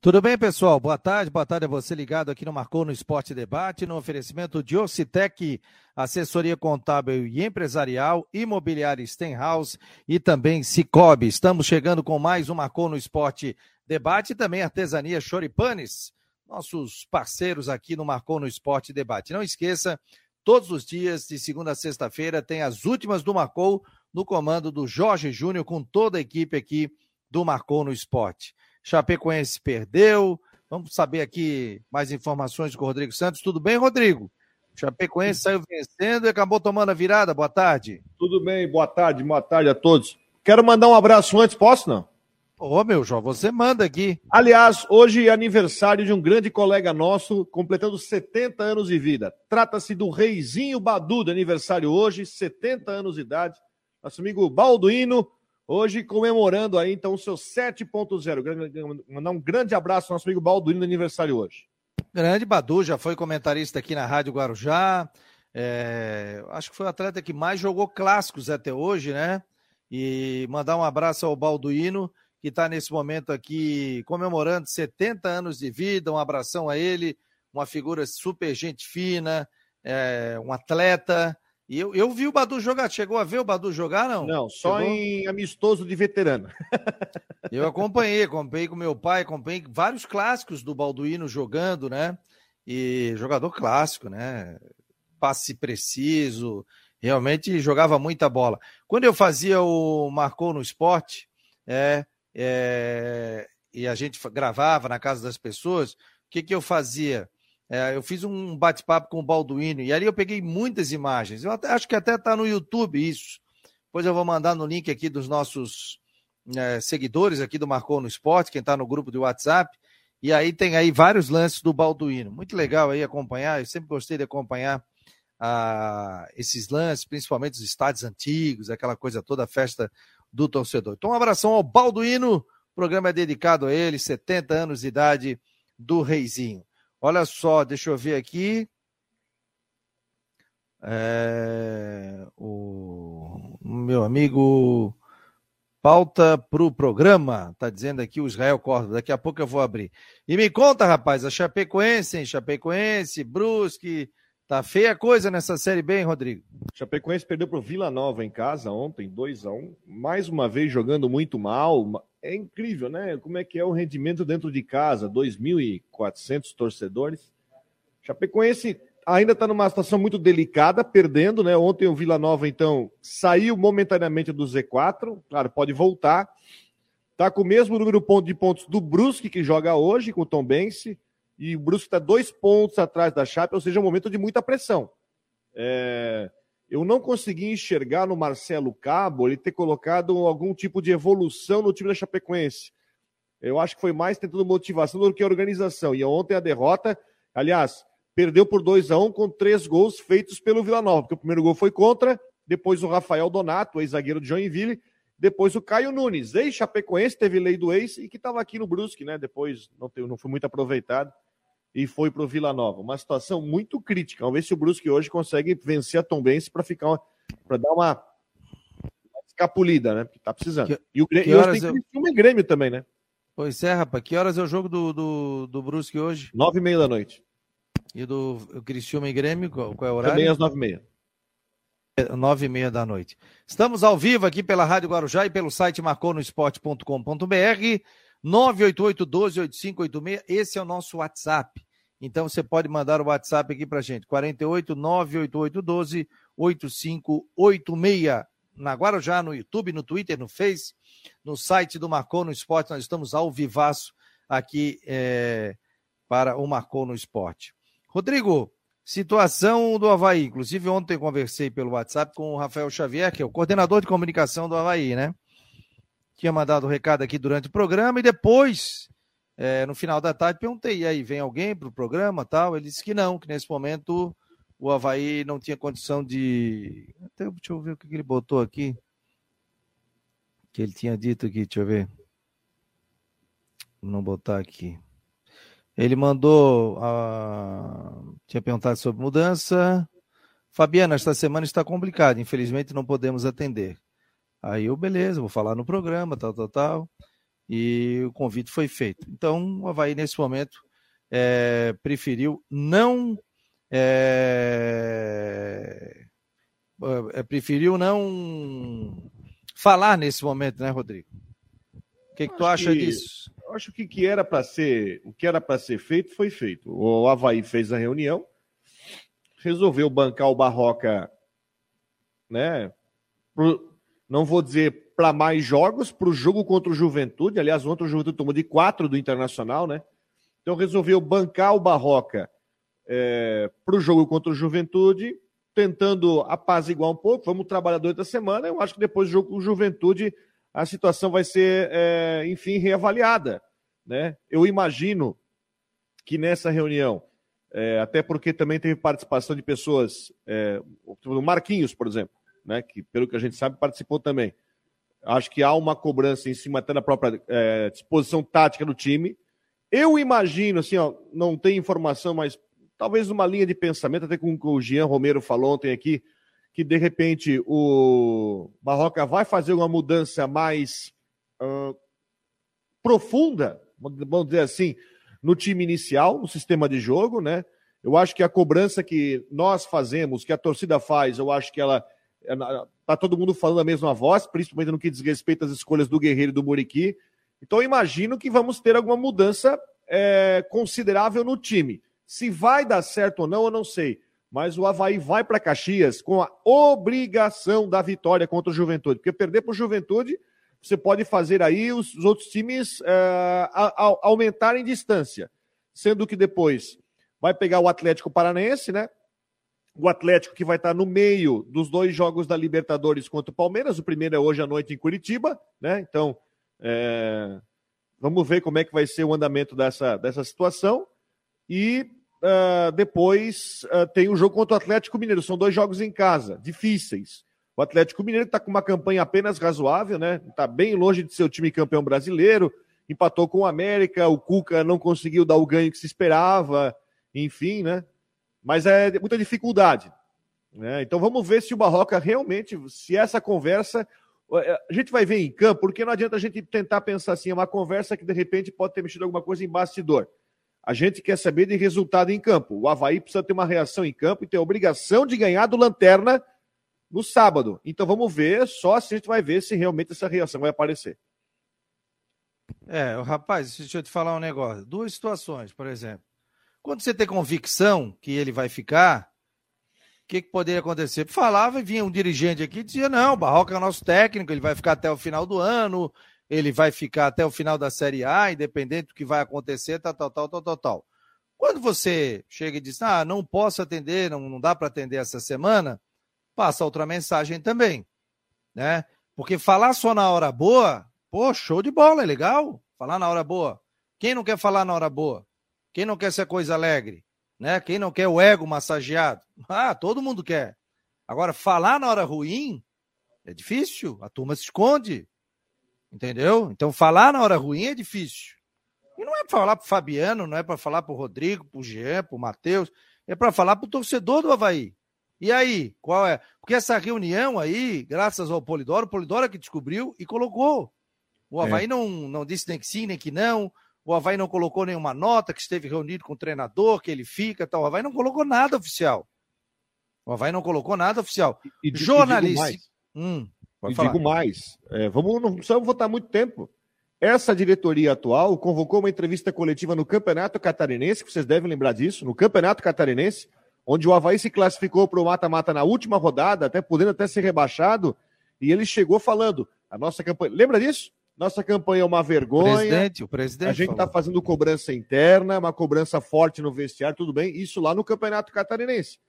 Tudo bem, pessoal? Boa tarde, boa tarde a você ligado aqui no Marcou no Esporte Debate, no oferecimento de Ocitec, assessoria contábil e empresarial, imobiliária Stenhouse e também Cicobi. Estamos chegando com mais um Marcou no Esporte Debate e também artesania Choripanes, nossos parceiros aqui no Marcou no Esporte Debate. Não esqueça, todos os dias, de segunda a sexta-feira, tem as últimas do Marcou no comando do Jorge Júnior com toda a equipe aqui do Marcou no Esporte. Chapecoense perdeu. Vamos saber aqui mais informações com o Rodrigo Santos. Tudo bem, Rodrigo? Chapecoense saiu vencendo e acabou tomando a virada. Boa tarde. Tudo bem, boa tarde, boa tarde a todos. Quero mandar um abraço antes, posso não? Ô, meu João, você manda aqui. Aliás, hoje é aniversário de um grande colega nosso, completando 70 anos de vida. Trata-se do Reizinho Badu, de aniversário hoje, 70 anos de idade. Nosso amigo Balduino, Hoje comemorando aí, então, o seu 7.0. Mandar um grande abraço ao nosso amigo Balduino no aniversário hoje. Grande Badu, já foi comentarista aqui na Rádio Guarujá. É, acho que foi o atleta que mais jogou clássicos até hoje, né? E mandar um abraço ao Balduino, que está nesse momento aqui comemorando 70 anos de vida. Um abração a ele, uma figura super gente fina, é, um atleta e eu, eu vi o Badu jogar. Chegou a ver o Badu jogar, não? Não, só Chegou? em amistoso de veterano. eu acompanhei, acompanhei com meu pai, acompanhei vários clássicos do Balduino jogando, né? E jogador clássico, né? Passe preciso, realmente jogava muita bola. Quando eu fazia o Marcou no Esporte, é, é, e a gente gravava na casa das pessoas, o que, que eu fazia? É, eu fiz um bate-papo com o Balduino e ali eu peguei muitas imagens. Eu até, acho que até está no YouTube isso. Depois eu vou mandar no link aqui dos nossos é, seguidores aqui do Marcou no Esporte, quem está no grupo do WhatsApp. E aí tem aí vários lances do Balduino. Muito legal aí acompanhar. Eu sempre gostei de acompanhar ah, esses lances, principalmente os estádios antigos, aquela coisa toda, a festa do torcedor. Então, um abração ao Balduino. O programa é dedicado a ele, 70 anos de idade do Reizinho. Olha só, deixa eu ver aqui. É, o meu amigo pauta para o programa, tá dizendo aqui o Israel Córdoba, daqui a pouco eu vou abrir. E me conta, rapaz, a Chapecoense, hein? Chapecoense, Brusque, tá feia coisa nessa Série B, hein, Rodrigo? Chapecoense perdeu para o Vila Nova em casa ontem, 2 a 1 um, mais uma vez jogando muito mal, é incrível, né? Como é que é o rendimento dentro de casa, 2.400 torcedores. Chapecoense ainda está numa situação muito delicada, perdendo, né? Ontem o Vila Nova, então, saiu momentaneamente do Z4, claro, pode voltar. Está com o mesmo número de pontos do Brusque, que joga hoje, com o Tom Bense, e o Brusque está dois pontos atrás da Chape, ou seja, é um momento de muita pressão. É eu não consegui enxergar no Marcelo Cabo ele ter colocado algum tipo de evolução no time da Chapecoense. Eu acho que foi mais tentando motivação do que organização. E ontem a derrota, aliás, perdeu por 2 a 1 um, com três gols feitos pelo Vila Nova, porque o primeiro gol foi contra, depois o Rafael Donato, ex-zagueiro de Joinville, depois o Caio Nunes, ex-Chapecoense, teve lei do ex e que estava aqui no Brusque, né? Depois não, teve, não foi muito aproveitado e foi para o Vila Nova. Uma situação muito crítica. Vamos ver se o Brusque hoje consegue vencer a Tombense para ficar para dar uma escapulida, né? Porque tá precisando. Que, e o Grêmio, hoje tem eu... e Grêmio também, né? Pois é, rapaz. Que horas é o jogo do, do, do Brusque hoje? Nove e meia da noite. E do Criciúma e Grêmio, qual, qual é o horário? Também às nove e meia. Nove e meia da noite. Estamos ao vivo aqui pela Rádio Guarujá e pelo site marconosport.com.br 988-12-8586. Esse é o nosso WhatsApp. Então você pode mandar o WhatsApp aqui para gente, 48 98812 8586. Na Guarujá, no YouTube, no Twitter, no Face, no site do Marcou no Esporte, nós estamos ao vivaço aqui é, para o Marcou no Esporte. Rodrigo, situação do Havaí. Inclusive, ontem conversei pelo WhatsApp com o Rafael Xavier, que é o coordenador de comunicação do Havaí, né? Tinha mandado o um recado aqui durante o programa e depois é, no final da tarde, perguntei, e aí, vem alguém para o programa tal? Ele disse que não, que nesse momento o Havaí não tinha condição de. Até, deixa eu ver o que ele botou aqui. Que ele tinha dito aqui, deixa eu ver. Vou não botar aqui. Ele mandou. Uh, tinha perguntado sobre mudança. Fabiana, esta semana está complicada, infelizmente não podemos atender. Aí eu, beleza, vou falar no programa, tal, tal, tal. e o convite foi feito. Então, o Havaí, nesse momento, é, preferiu não. É, preferiu não falar nesse momento, né, Rodrigo? O que, que tu acha que, disso? Acho que, que era para ser, o que era para ser feito foi feito. O Havaí fez a reunião, resolveu bancar o Barroca, né? Pro, não vou dizer para mais jogos, para o jogo contra o Juventude. Aliás, ontem o Juventude tomou de quatro do Internacional, né? Então resolveu bancar o Barroca é, para o jogo contra o Juventude, tentando apaziguar um pouco. Vamos trabalhar durante a semana. Eu acho que depois do jogo com o Juventude a situação vai ser, é, enfim, reavaliada. Né? Eu imagino que nessa reunião, é, até porque também teve participação de pessoas, é, o Marquinhos, por exemplo, né, que pelo que a gente sabe participou também. Acho que há uma cobrança em cima até da própria é, disposição tática do time. Eu imagino, assim, ó, não tem informação, mas talvez uma linha de pensamento, até com o que o Jean Romero falou ontem aqui, que de repente o Barroca vai fazer uma mudança mais uh, profunda, vamos dizer assim, no time inicial, no sistema de jogo, né? Eu acho que a cobrança que nós fazemos, que a torcida faz, eu acho que ela tá todo mundo falando a mesma voz, principalmente no que diz respeito às escolhas do Guerreiro e do Muriqui. Então imagino que vamos ter alguma mudança é, considerável no time. Se vai dar certo ou não, eu não sei mas o Havaí vai para Caxias com a obrigação da vitória contra o Juventude. Porque perder para o Juventude, você pode fazer aí os, os outros times a, aumentarem distância. Sendo que depois vai pegar o Atlético Paranaense, né? O Atlético que vai estar no meio dos dois jogos da Libertadores contra o Palmeiras. O primeiro é hoje à noite em Curitiba, né? Então, é... vamos ver como é que vai ser o andamento dessa, dessa situação. E Uh, depois uh, tem o jogo contra o Atlético Mineiro. São dois jogos em casa, difíceis. O Atlético Mineiro está com uma campanha apenas razoável, né? Está bem longe de ser o time campeão brasileiro. Empatou com o América, o Cuca não conseguiu dar o ganho que se esperava, enfim, né? Mas é muita dificuldade. Né? Então vamos ver se o Barroca realmente, se essa conversa. Eh, a gente vai ver em campo, porque não adianta a gente tentar pensar assim, é uma conversa que de repente pode ter mexido alguma coisa em bastidor. A gente quer saber de resultado em campo. O Havaí precisa ter uma reação em campo e ter a obrigação de ganhar do Lanterna no sábado. Então vamos ver, só assim a gente vai ver se realmente essa reação vai aparecer. É, rapaz, deixa eu te falar um negócio. Duas situações, por exemplo. Quando você tem convicção que ele vai ficar, o que, que poderia acontecer? Falava, vinha um dirigente aqui e dizia: não, o Barroca é nosso técnico, ele vai ficar até o final do ano, ele vai ficar até o final da Série A, independente do que vai acontecer, tal, tal, tal, tal, tal, tal. Quando você chega e diz, ah, não posso atender, não, não dá para atender essa semana, passa outra mensagem também, né? Porque falar só na hora boa, pô, show de bola, é legal, falar na hora boa. Quem não quer falar na hora boa? Quem não quer ser coisa alegre? Né? Quem não quer o ego massageado? Ah, todo mundo quer. Agora, falar na hora ruim é difícil, a turma se esconde. Entendeu? Então falar na hora ruim é difícil. E não é para falar para o Fabiano, não é para falar para o Rodrigo, para o Jean, para o Matheus, é para falar para o torcedor do Havaí. E aí, qual é? Porque essa reunião aí, graças ao Polidoro, o Polidoro é que descobriu e colocou. O é. Havaí é. não, não disse nem que sim, nem que não. O Havaí não colocou nenhuma nota que esteve reunido com o treinador, que ele fica tal. O Havaí não colocou nada oficial. O Havaí não colocou nada oficial. E, e Jornalista. Hum. E falar. digo mais, é, vamos, não precisamos votar muito tempo. Essa diretoria atual convocou uma entrevista coletiva no Campeonato Catarinense, que vocês devem lembrar disso, no Campeonato Catarinense, onde o Havaí se classificou para o mata-mata na última rodada, até podendo até ser rebaixado, e ele chegou falando, a nossa campanha, lembra disso? Nossa campanha é uma vergonha. O presidente, o presidente a gente está fazendo cobrança interna, uma cobrança forte no vestiário, tudo bem, isso lá no Campeonato Catarinense.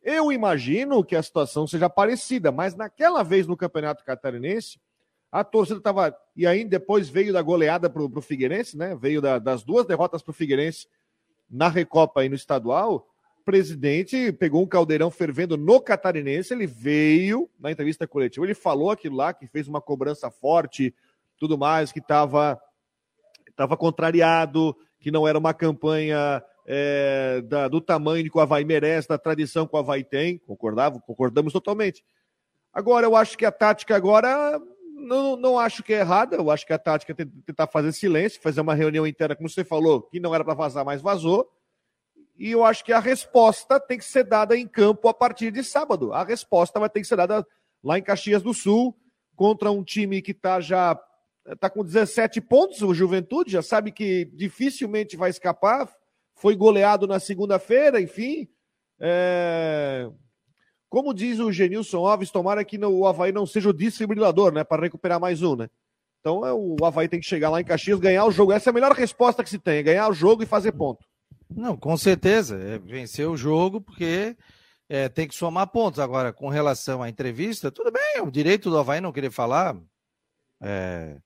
Eu imagino que a situação seja parecida, mas naquela vez no Campeonato Catarinense, a torcida estava. E aí depois veio da goleada para o Figueirense, né? Veio da, das duas derrotas para o Figueirense na Recopa e no estadual. O presidente pegou um caldeirão fervendo no Catarinense. Ele veio na entrevista coletiva, ele falou aquilo lá, que fez uma cobrança forte, tudo mais, que estava tava contrariado, que não era uma campanha é, da, do tamanho que o Havaí merece, da tradição que o Havaí tem, concordava, concordamos totalmente. Agora, eu acho que a tática agora não, não acho que é errada, eu acho que a tática é tentar fazer silêncio, fazer uma reunião inteira, como você falou, que não era para vazar, mas vazou. E eu acho que a resposta tem que ser dada em campo a partir de sábado. A resposta vai ter que ser dada lá em Caxias do Sul, contra um time que está já está com 17 pontos, o Juventude, já sabe que dificilmente vai escapar. Foi goleado na segunda-feira, enfim. É... Como diz o Genilson Alves, tomara que o Havaí não seja o desfibrilador, né? Para recuperar mais um, né? Então é, o Havaí tem que chegar lá em Caxias, ganhar o jogo. Essa é a melhor resposta que se tem, é ganhar o jogo e fazer ponto. Não, com certeza. É vencer o jogo, porque é, tem que somar pontos. Agora, com relação à entrevista, tudo bem, é o direito do Havaí não querer falar. É,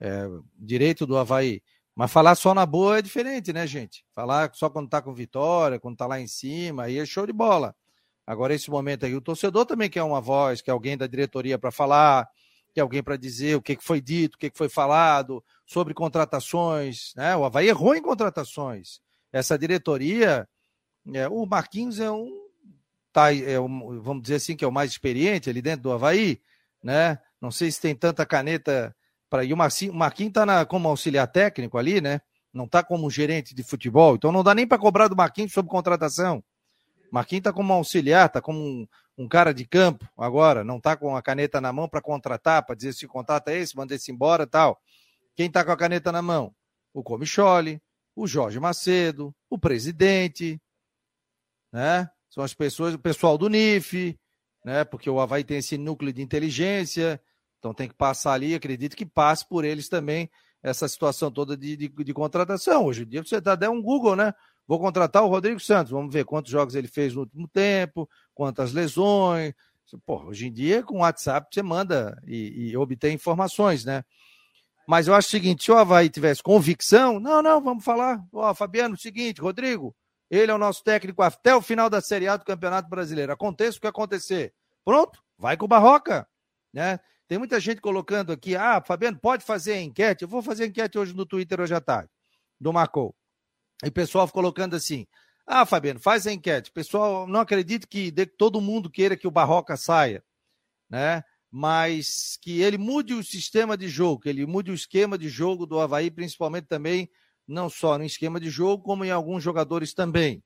é, direito do Havaí. Mas falar só na boa é diferente, né, gente? Falar só quando tá com vitória, quando tá lá em cima, aí é show de bola. Agora, esse momento aí, o torcedor também quer uma voz, quer alguém da diretoria para falar, quer alguém para dizer o que, foi dito, o que, que foi falado, sobre contratações. Né? O Havaí errou em contratações. Essa diretoria, é, o Marquinhos é um, tá, é um, vamos dizer assim, que é o mais experiente ali dentro do Havaí, né? Não sei se tem tanta caneta para. E o Marquinhos está como auxiliar técnico ali, né? Não está como gerente de futebol, então não dá nem para cobrar do Marquinhos sobre contratação. Marquinhos está como auxiliar, está como um, um, cara de campo agora, não está com a caneta na mão para contratar, para dizer se o contrato é esse, manda esse embora tal. Quem está com a caneta na mão? O Comicholi, o Jorge Macedo, o presidente, né? São as pessoas, o pessoal do NIF, né? Porque o Havaí tem esse núcleo de inteligência, então tem que passar ali, acredito que passe por eles também essa situação toda de, de, de contratação. Hoje em dia você dá um Google, né? Vou contratar o Rodrigo Santos, vamos ver quantos jogos ele fez no último tempo, quantas lesões. Pô, hoje em dia, com o WhatsApp, você manda e, e obtém informações, né? Mas eu acho o seguinte: se o Havaí tivesse convicção, não, não, vamos falar. Ó, Fabiano, seguinte, Rodrigo, ele é o nosso técnico até o final da Série A do Campeonato Brasileiro. Aconteça o que acontecer. Pronto, vai com o Barroca, né? Tem muita gente colocando aqui, ah, Fabiano, pode fazer enquete? Eu vou fazer enquete hoje no Twitter hoje à tarde, do Marcou. E o pessoal colocando assim: ah, Fabiano, faz a enquete. Pessoal, não acredito que todo mundo queira que o Barroca saia, né? Mas que ele mude o sistema de jogo, que ele mude o esquema de jogo do Havaí, principalmente também, não só no esquema de jogo, como em alguns jogadores também.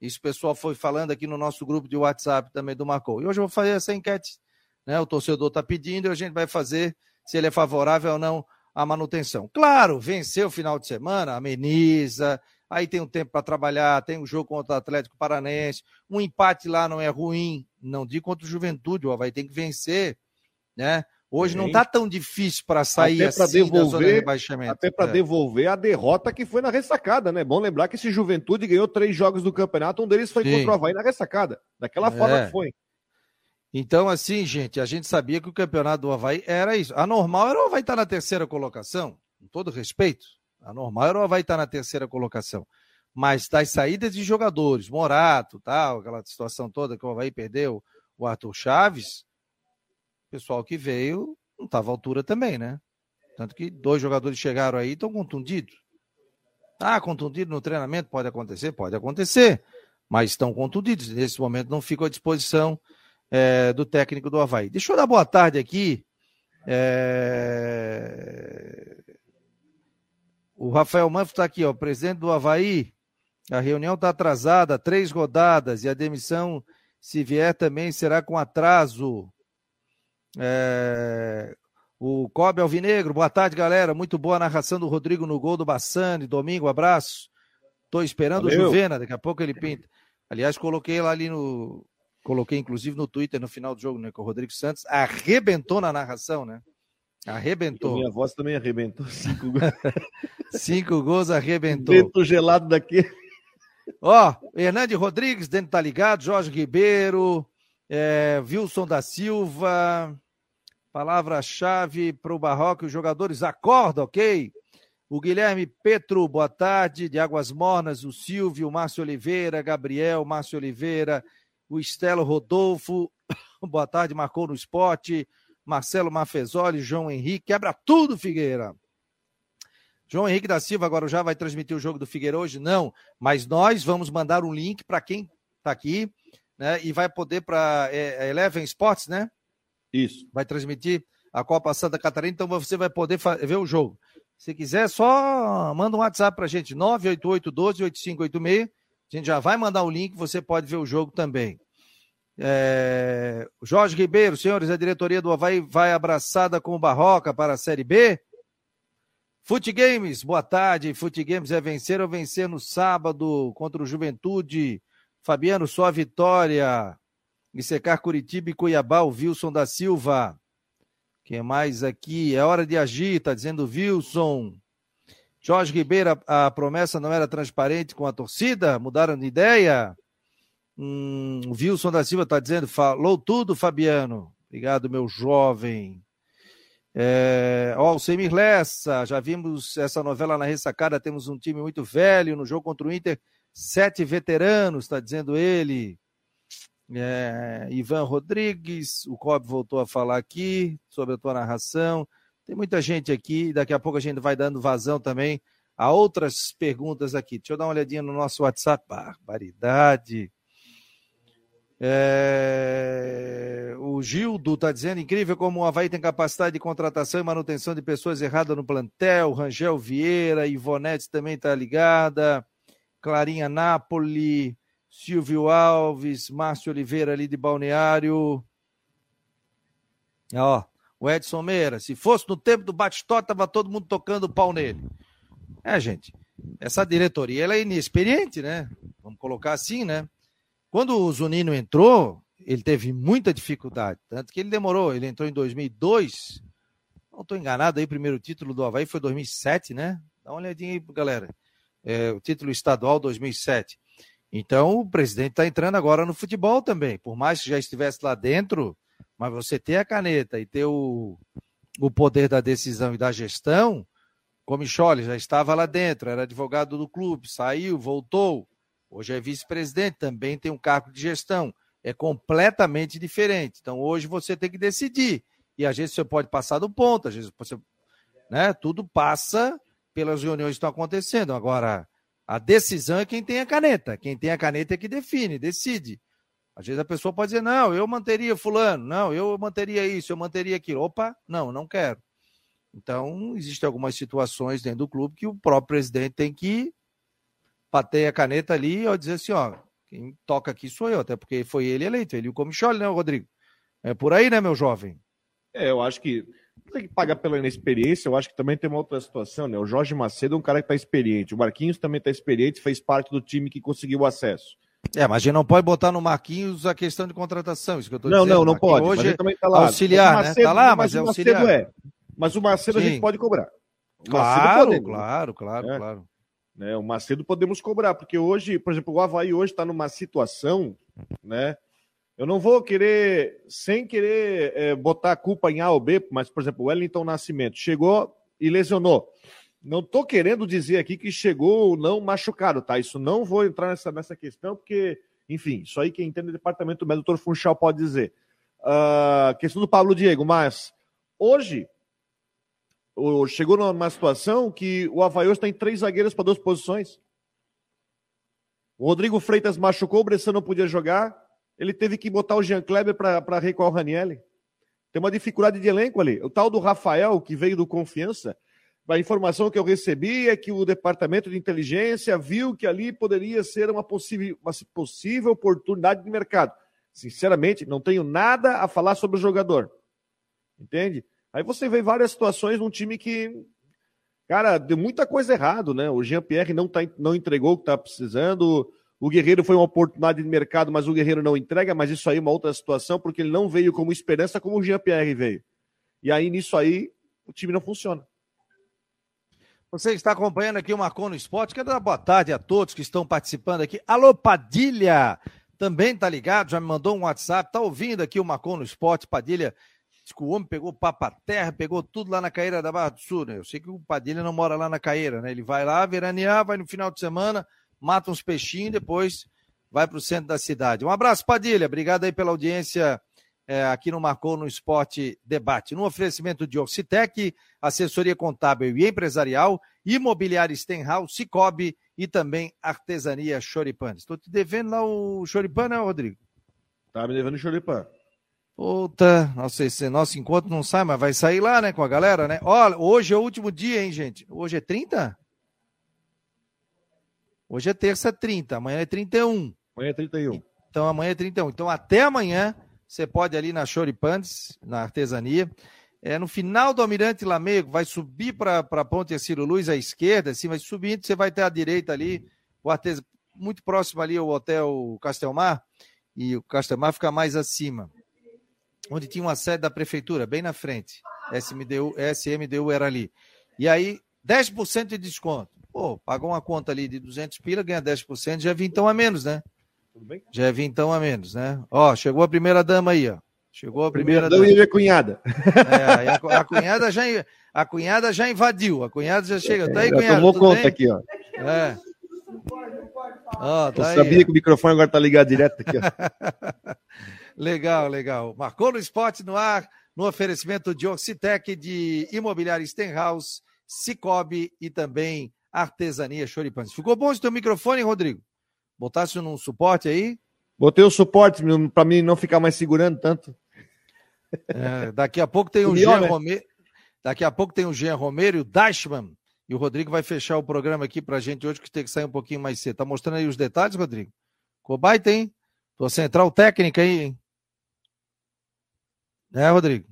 Isso o pessoal foi falando aqui no nosso grupo de WhatsApp também do Marcou. E hoje eu vou fazer essa enquete, né? O torcedor está pedindo e a gente vai fazer se ele é favorável ou não à manutenção. Claro, venceu o final de semana, ameniza, aí tem um tempo para trabalhar, tem um jogo contra o Atlético Paranense, um empate lá não é ruim, não digo contra o Juventude, o Havaí tem que vencer, né? Hoje não está tão difícil para sair até assim devolver, Até para é. devolver a derrota que foi na ressacada, né? Bom lembrar que esse Juventude ganhou três jogos do campeonato, um deles foi Sim. contra o Havaí na ressacada. Daquela é. forma que foi. Então, assim, gente, a gente sabia que o campeonato do Havaí era isso. A normal era o Havaí estar tá na terceira colocação, com todo respeito. A normal era o Havaí estar tá na terceira colocação. Mas das saídas de jogadores, Morato, tal, aquela situação toda que o Havaí perdeu, o Arthur Chaves, o pessoal que veio não estava à altura também, né? Tanto que dois jogadores chegaram aí e estão contundidos. Ah, contundido no treinamento pode acontecer? Pode acontecer. Mas estão contundidos. Nesse momento não ficam à disposição é, do técnico do Havaí. Deixa eu dar boa tarde aqui. É... O Rafael Manfro está aqui, ó, presidente do Havaí. A reunião está atrasada, três rodadas, e a demissão, se vier, também será com atraso. É... O Cobre Alvinegro, boa tarde, galera. Muito boa a narração do Rodrigo no gol do Bassani. Domingo, abraço. Estou esperando Valeu. o Juvena, daqui a pouco ele pinta. Aliás, coloquei lá ali no. Coloquei inclusive no Twitter no final do jogo, né? Com o Rodrigo Santos. Arrebentou na narração, né? Arrebentou. minha voz também arrebentou. Cinco gols. Cinco gols arrebentou. Vento gelado daqui. Ó, Hernande Rodrigues, dentro tá ligado, Jorge Ribeiro, é, Wilson da Silva. Palavra-chave para o Barroco, os jogadores acordam, ok? O Guilherme Petro, boa tarde, de Águas Mornas, o Silvio, o Márcio Oliveira, Gabriel, Márcio Oliveira, o Estelo Rodolfo, boa tarde, marcou no esporte. Marcelo Mafezoli, João Henrique, quebra tudo, Figueira. João Henrique da Silva agora já vai transmitir o jogo do Figueira hoje? Não, mas nós vamos mandar um link para quem está aqui, né? E vai poder para é, é, Eleven Sports, né? Isso. Vai transmitir. a Copa Santa Catarina, então você vai poder ver o jogo. Se quiser, só manda um WhatsApp pra gente, 988-12-8586. A gente já vai mandar o link, você pode ver o jogo também. É... Jorge Ribeiro, senhores, a diretoria do Havaí vai abraçada com o Barroca para a Série B? Fute Games, boa tarde. Fute Games é vencer ou vencer no sábado contra o Juventude. Fabiano, só a vitória. E secar Curitiba e Cuiabá, o Wilson da Silva. Quem mais aqui? É hora de agir, tá dizendo Wilson. Jorge Ribeiro, a, promessa não era transparente com a torcida? Mudaram de ideia? Hum, Wilson da Silva está dizendo, falou tudo, Fabiano. Obrigado, meu jovem. É, ó, o Semir Lessa, já vimos essa novela na ressacada, temos um time muito velho no jogo contra o Inter, sete veteranos, está dizendo ele. É, Ivan Rodrigues, o Cobb voltou a falar aqui sobre a tua narração. Tem muita gente aqui, daqui a pouco a gente vai dando vazão também a outras perguntas aqui. Deixa eu dar uma olhadinha no nosso WhatsApp. Barbaridade. É... O Gildo está dizendo, incrível como o Havaí tem capacidade de contratação e manutenção de pessoas erradas no plantel. Rangel Vieira, Ivonete também está ligada. Clarinha Napoli, Silvio Alves, Márcio Oliveira ali de Balneário. Ó, o Edson Meira, se fosse no tempo do Batistó, tava todo mundo tocando pau nele. É, gente, essa diretoria ela é inexperiente, né? Vamos colocar assim, né? Quando o Zunino entrou, ele teve muita dificuldade, tanto que ele demorou, ele entrou em 2002, não estou enganado aí, o primeiro título do Havaí foi 2007, né? Dá uma olhadinha aí, galera. É, o título estadual 2007. Então, o presidente está entrando agora no futebol também. Por mais que já estivesse lá dentro, mas você ter a caneta e ter o, o poder da decisão e da gestão, como Michole já estava lá dentro, era advogado do clube, saiu, voltou. Hoje é vice-presidente, também tem um cargo de gestão. É completamente diferente. Então hoje você tem que decidir. E às vezes você pode passar do ponto, às vezes você. Né, tudo passa pelas reuniões que estão acontecendo. Agora, a decisão é quem tem a caneta. Quem tem a caneta é que define, decide. Às vezes a pessoa pode dizer, não, eu manteria fulano, não, eu manteria isso, eu manteria aquilo. Opa, não, não quero. Então, existem algumas situações dentro do clube que o próprio presidente tem que bater a caneta ali e dizer assim, ó, quem toca aqui sou eu, até porque foi ele eleito, ele e o Comichole, né, Rodrigo? É por aí, né, meu jovem? É, eu acho que tem que pagar pela inexperiência, eu acho que também tem uma outra situação, né? O Jorge Macedo é um cara que está experiente, o Marquinhos também está experiente, fez parte do time que conseguiu o acesso. É, mas a gente não pode botar no Marquinhos a questão de contratação, isso que eu estou dizendo. Não, não, não pode. Hoje também tá lá. auxiliar, Macedo, né? Tá lá, mas, mas é auxiliar. É. Mas o Macedo Sim. a gente pode cobrar. O claro, claro, claro, é. claro. Né? O Macedo podemos cobrar, porque hoje, por exemplo, o Havaí hoje está numa situação, né? Eu não vou querer, sem querer é, botar a culpa em A ou B, mas, por exemplo, o Wellington Nascimento chegou e lesionou. Não estou querendo dizer aqui que chegou ou não machucado, tá? Isso não vou entrar nessa, nessa questão, porque, enfim, isso aí quem entende o departamento médico, doutor Funchal, pode dizer. Uh, questão do Pablo Diego, mas hoje chegou numa situação que o Havaí está em três zagueiros para duas posições. O Rodrigo Freitas machucou, o Bressan não podia jogar. Ele teve que botar o Jean Kleber para recuar o Ranielli. Tem uma dificuldade de elenco ali. O tal do Rafael, que veio do Confiança, a informação que eu recebi é que o departamento de inteligência viu que ali poderia ser uma possível, uma possível oportunidade de mercado. Sinceramente, não tenho nada a falar sobre o jogador. Entende? Aí você vê várias situações num time que, cara, deu muita coisa errado, né? O Jean-Pierre não, tá, não entregou o que tá precisando. O Guerreiro foi uma oportunidade de mercado, mas o Guerreiro não entrega, mas isso aí é uma outra situação, porque ele não veio como esperança como o Jean-Pierre veio. E aí, nisso aí, o time não funciona. Você está acompanhando aqui o Marcon no Esporte. Quero dar boa tarde a todos que estão participando aqui. Alô, Padilha! Também tá ligado, já me mandou um WhatsApp, tá ouvindo aqui o Marcon no Esporte. Padilha Diz que o homem pegou papa terra, pegou tudo lá na Caeira da Barra do Sul, né? Eu sei que o Padilha não mora lá na Caeira, né? Ele vai lá veranear, vai no final de semana, mata uns peixinhos, depois vai para o centro da cidade. Um abraço, Padilha. Obrigado aí pela audiência é, aqui no Marcou no Esporte Debate. No oferecimento de Orcitec, assessoria contábil e empresarial, imobiliária Stenhouse, Cicobi e também artesania Choripan. Estou te devendo lá o Choripan, né, Rodrigo? Tá me devendo o Choripan. Puta, nossa, esse nosso encontro não sai, mas vai sair lá, né, com a galera, né? Olha, hoje é o último dia, hein, gente? Hoje é 30? Hoje é terça 30, amanhã é 31. Amanhã é 31. Então amanhã é 31. Então até amanhã você pode ali na Choripantes, na artesania. É, no final do Almirante Lamego, vai subir para a Ponte Ciro Luz à esquerda, assim, vai subindo, você vai ter à direita ali, o artes... muito próximo ali o Hotel Castelmar, e o Castelmar fica mais acima onde tinha uma sede da prefeitura, bem na frente. SMDU, SMDU era ali. E aí, 10% de desconto. Pô, pagou uma conta ali de 200 pila, ganha 10%, já é vintão a menos, né? Tudo bem? Já é vintão a menos, né? Ó, chegou a primeira dama aí, ó. Chegou a primeira, primeira dama. e a cunhada. É, a, a, cunhada já, a cunhada já invadiu, a cunhada já chega. Tá aí, já cunhada. Tomou conta bem? aqui, ó. É. Ó, tá Eu sabia aí. que o microfone agora tá ligado direto aqui, ó. Legal, legal. Marcou no esporte no ar, no oferecimento de Oxitec, de Imobiliária Stenhouse, Cicobi e também Artesania Choripanes. Ficou bom esse teu microfone, Rodrigo? Botasse num suporte aí? Botei o suporte para mim não ficar mais segurando tanto. É, daqui a pouco tem o Jean né? Romero. Daqui a pouco tem o Jean Romero e o Dashman. E o Rodrigo vai fechar o programa aqui pra gente hoje, que tem que sair um pouquinho mais cedo. Tá mostrando aí os detalhes, Rodrigo? Cobai tem. Tua central técnica aí, hein? Né, Rodrigo?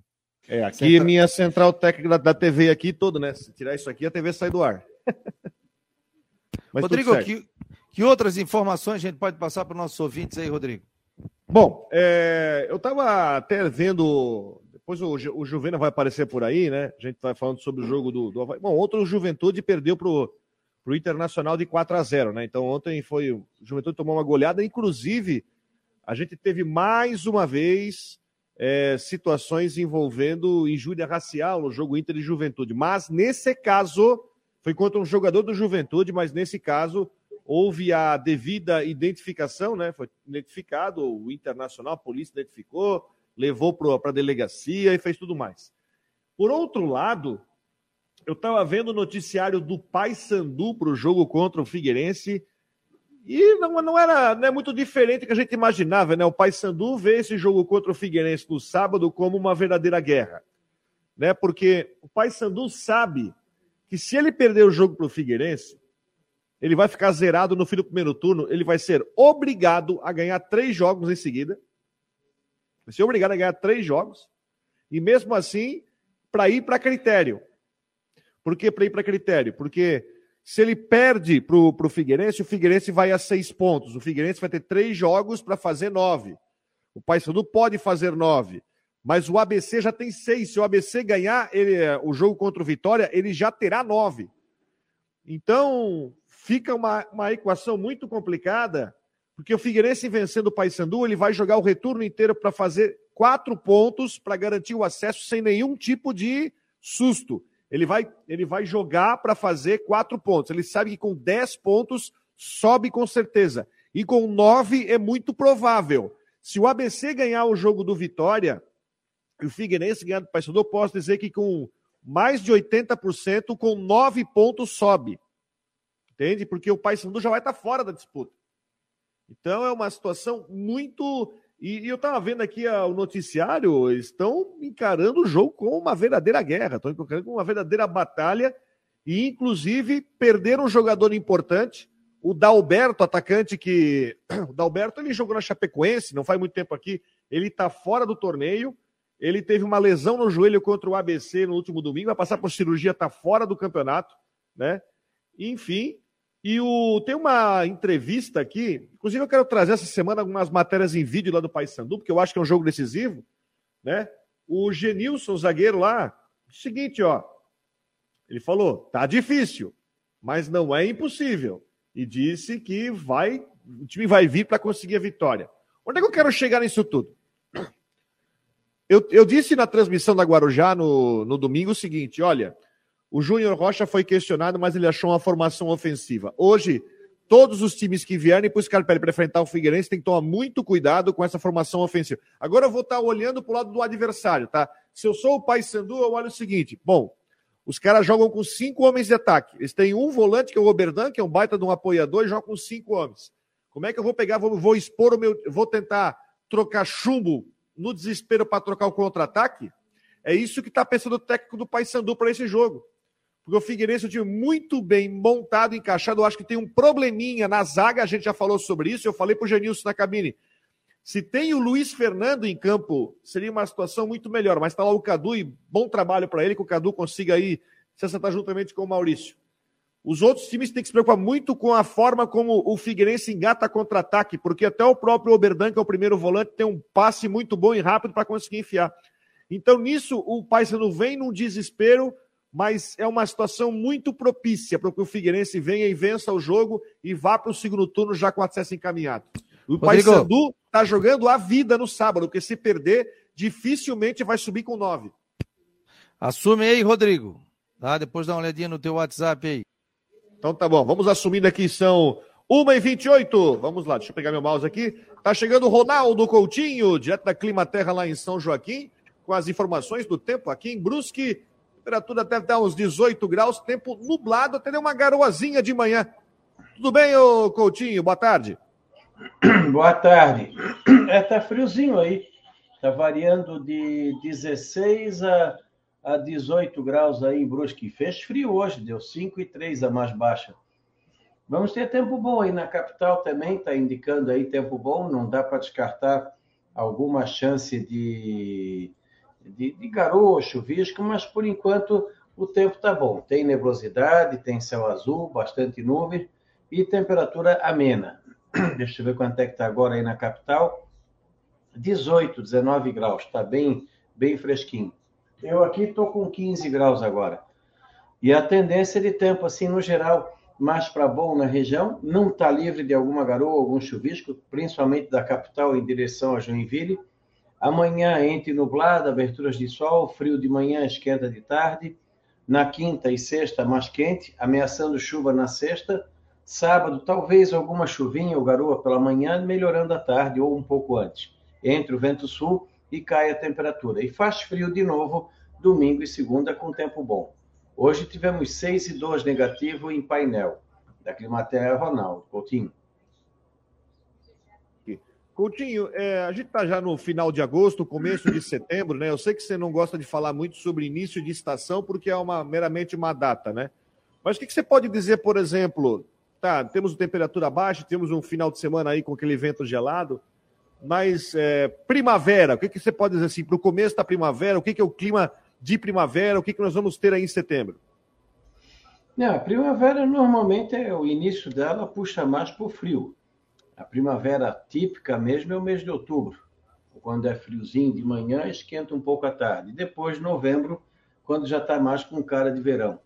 É, aqui Central... minha central técnica da, da, TV aqui toda, né? Se tirar isso aqui, a TV sai do ar. Rodrigo, que, que outras informações a gente pode passar para os nossos ouvintes aí, Rodrigo? Bom, é, eu estava até vendo. Depois o, o Juvena vai aparecer por aí, né? A gente vai falando sobre o jogo do. do Bom, outro Juventude perdeu pro, pro Internacional de 4 a 0 né? Então ontem foi. O Juventude tomou uma goleada, inclusive a gente teve mais uma vez é, situações envolvendo injúria racial no jogo Inter e Juventude. Mas nesse caso, foi contra um jogador do Juventude, mas nesse caso houve a devida identificação, né? Foi identificado, o Internacional, a polícia identificou, levou para a delegacia e fez tudo mais. Por outro lado, eu estava vendo o noticiário do Paysandu para o jogo contra o Figueirense e não, não era não é muito diferente do que a gente imaginava, né? O Paysandu vê esse jogo contra o Figueirense no sábado como uma verdadeira guerra, né? Porque o Paysandu sabe que se ele perder o jogo para o Figueirense, ele vai ficar zerado no fim do primeiro turno, ele vai ser obrigado a ganhar três jogos em seguida. Vai ser obrigado a ganhar três jogos. E mesmo assim, para ir para critério. Por que para ir para critério? Porque se ele perde para o Figueirense, o Figueirense vai a seis pontos. O Figueirense vai ter três jogos para fazer nove. O Paysandu pode fazer nove. Mas o ABC já tem seis. Se o ABC ganhar ele, é, o jogo contra o Vitória, ele já terá nove. Então, fica uma, uma equação muito complicada, porque o Figueirense vencendo o Paysandu, ele vai jogar o retorno inteiro para fazer quatro pontos para garantir o acesso sem nenhum tipo de susto. Ele vai, ele vai jogar para fazer quatro pontos. Ele sabe que com dez pontos sobe com certeza. E com nove é muito provável. Se o ABC ganhar o jogo do Vitória e o Figueirense ganhar do Paysandu, posso dizer que com mais de 80%, com nove pontos sobe. Entende? Porque o Paysandu já vai estar tá fora da disputa. Então é uma situação muito e, e eu estava vendo aqui a, o noticiário, estão encarando o jogo como uma verdadeira guerra, estão encarando como uma verdadeira batalha, e inclusive perderam um jogador importante, o Dalberto, atacante que. O Dalberto ele jogou na Chapecoense, não faz muito tempo aqui, ele está fora do torneio, ele teve uma lesão no joelho contra o ABC no último domingo, vai passar por cirurgia, está fora do campeonato, né? Enfim, e o, tem uma entrevista aqui, inclusive eu quero trazer essa semana algumas matérias em vídeo lá do Paysandu, porque eu acho que é um jogo decisivo, né? O Genilson, zagueiro lá, seguinte, ó, ele falou, tá difícil, mas não é impossível. E disse que vai, o time vai vir para conseguir a vitória. Onde é que eu quero chegar nisso tudo? Eu, eu disse na transmissão da Guarujá no, no domingo o seguinte: olha, o Júnior Rocha foi questionado, mas ele achou uma formação ofensiva. Hoje, todos os times que vierem para o Scarpelli para enfrentar o Figueirense tem que tomar muito cuidado com essa formação ofensiva. Agora eu vou estar olhando para o lado do adversário, tá? Se eu sou o Paysandu, eu olho o seguinte: bom, os caras jogam com cinco homens de ataque. Eles têm um volante, que é o Oberdan, que é um baita de um apoiador, e jogam com cinco homens. Como é que eu vou pegar, vou, vou expor o meu. Vou tentar trocar chumbo no desespero para trocar o contra-ataque? É isso que está pensando o técnico do Paysandu para esse jogo. Porque o Figueirense é um time muito bem montado, encaixado. Eu acho que tem um probleminha na zaga, a gente já falou sobre isso. Eu falei para o Genilson na cabine. Se tem o Luiz Fernando em campo, seria uma situação muito melhor. Mas está lá o Cadu e bom trabalho para ele, que o Cadu consiga aí se acertar juntamente com o Maurício. Os outros times têm que se preocupar muito com a forma como o Figueirense engata contra-ataque, porque até o próprio Oberdan, que é o primeiro volante, tem um passe muito bom e rápido para conseguir enfiar. Então, nisso, o Paysandu vem num desespero, mas é uma situação muito propícia para que o Figueirense venha e vença o jogo e vá para o segundo turno já com acesso encaminhado. O Paysandu está jogando a vida no sábado, porque se perder, dificilmente vai subir com nove. Assume aí, Rodrigo. Tá? Depois dá uma olhadinha no teu WhatsApp aí. Então tá bom, vamos assumindo aqui, são 1h28. Vamos lá, deixa eu pegar meu mouse aqui. Tá chegando o Ronaldo Coutinho, direto da Clima Terra lá em São Joaquim, com as informações do tempo aqui em Brusque. Temperatura deve dar uns 18 graus, tempo nublado, até uma garoazinha de manhã. Tudo bem, ô Coutinho? Boa tarde. Boa tarde. É, tá friozinho aí. Tá variando de 16 a a 18 graus aí em Brusque. Fez frio hoje, deu 5 e 3 a mais baixa. Vamos ter tempo bom aí na capital também, está indicando aí tempo bom, não dá para descartar alguma chance de, de, de garoa, chuvisco, mas por enquanto o tempo está bom. Tem nebulosidade, tem céu azul, bastante nuvem e temperatura amena. Deixa eu ver quanto é que está agora aí na capital. 18, 19 graus, está bem, bem fresquinho. Eu aqui estou com 15 graus agora. E a tendência de tempo, assim, no geral, mais para bom na região, não está livre de alguma garoa, algum chuvisco, principalmente da capital em direção a Joinville. Amanhã, entre nublado, aberturas de sol, frio de manhã, esquenta de tarde. Na quinta e sexta, mais quente, ameaçando chuva na sexta. Sábado, talvez alguma chuvinha ou garoa pela manhã, melhorando à tarde ou um pouco antes. Entre o vento sul e cai a temperatura. E faz frio de novo domingo e segunda com tempo bom. Hoje tivemos 6 e 2 negativo em painel da Climatéria Ronaldo. Coutinho. Coutinho, é, a gente está já no final de agosto, começo de setembro, né? Eu sei que você não gosta de falar muito sobre início de estação, porque é uma, meramente uma data, né? Mas o que, que você pode dizer, por exemplo, tá, temos temperatura baixa, temos um final de semana aí com aquele vento gelado, mas é, primavera, o que, que você pode dizer assim, para o começo da primavera, o que, que é o clima de primavera, o que, que nós vamos ter aí em setembro? Não, a primavera normalmente é o início dela puxa mais para o frio. A primavera típica mesmo é o mês de outubro, quando é friozinho de manhã, esquenta um pouco à tarde. Depois, novembro, quando já está mais com cara de verão.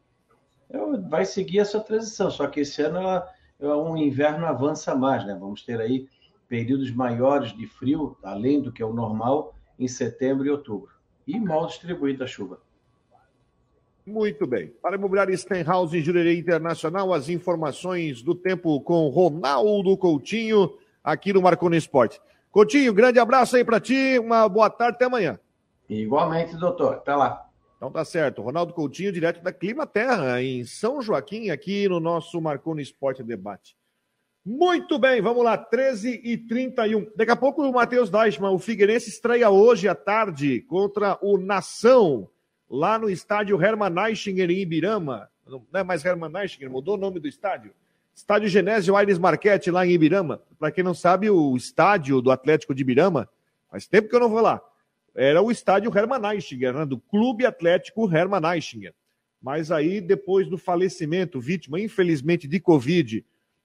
Vai seguir essa transição, só que esse ano ela, um inverno avança mais, né? Vamos ter aí períodos maiores de frio, além do que é o normal, em setembro e outubro. E mal distribuída a chuva. Muito bem. Para imobiliária Stenhouse em Jurerê Internacional, as informações do tempo com Ronaldo Coutinho, aqui no Marconi Esporte. Coutinho, grande abraço aí para ti, uma boa tarde, até amanhã. Igualmente, doutor. Até lá. Então tá certo. Ronaldo Coutinho, direto da Clima Terra, em São Joaquim, aqui no nosso Marconi Esporte Debate. Muito bem, vamos lá, 13 e 31. Daqui a pouco o Matheus Deichmann, o Figueirense estreia hoje à tarde contra o Nação, lá no estádio Hermann Eichinger em Ibirama. Não é mais Hermann Eichinger, mudou o nome do estádio. Estádio Genésio Aires Marquete, lá em Ibirama. Para quem não sabe, o estádio do Atlético de Ibirama, faz tempo que eu não vou lá. Era o estádio Hermann Eichinger, né, do Clube Atlético Hermann Eichinger. Mas aí, depois do falecimento, vítima, infelizmente, de Covid,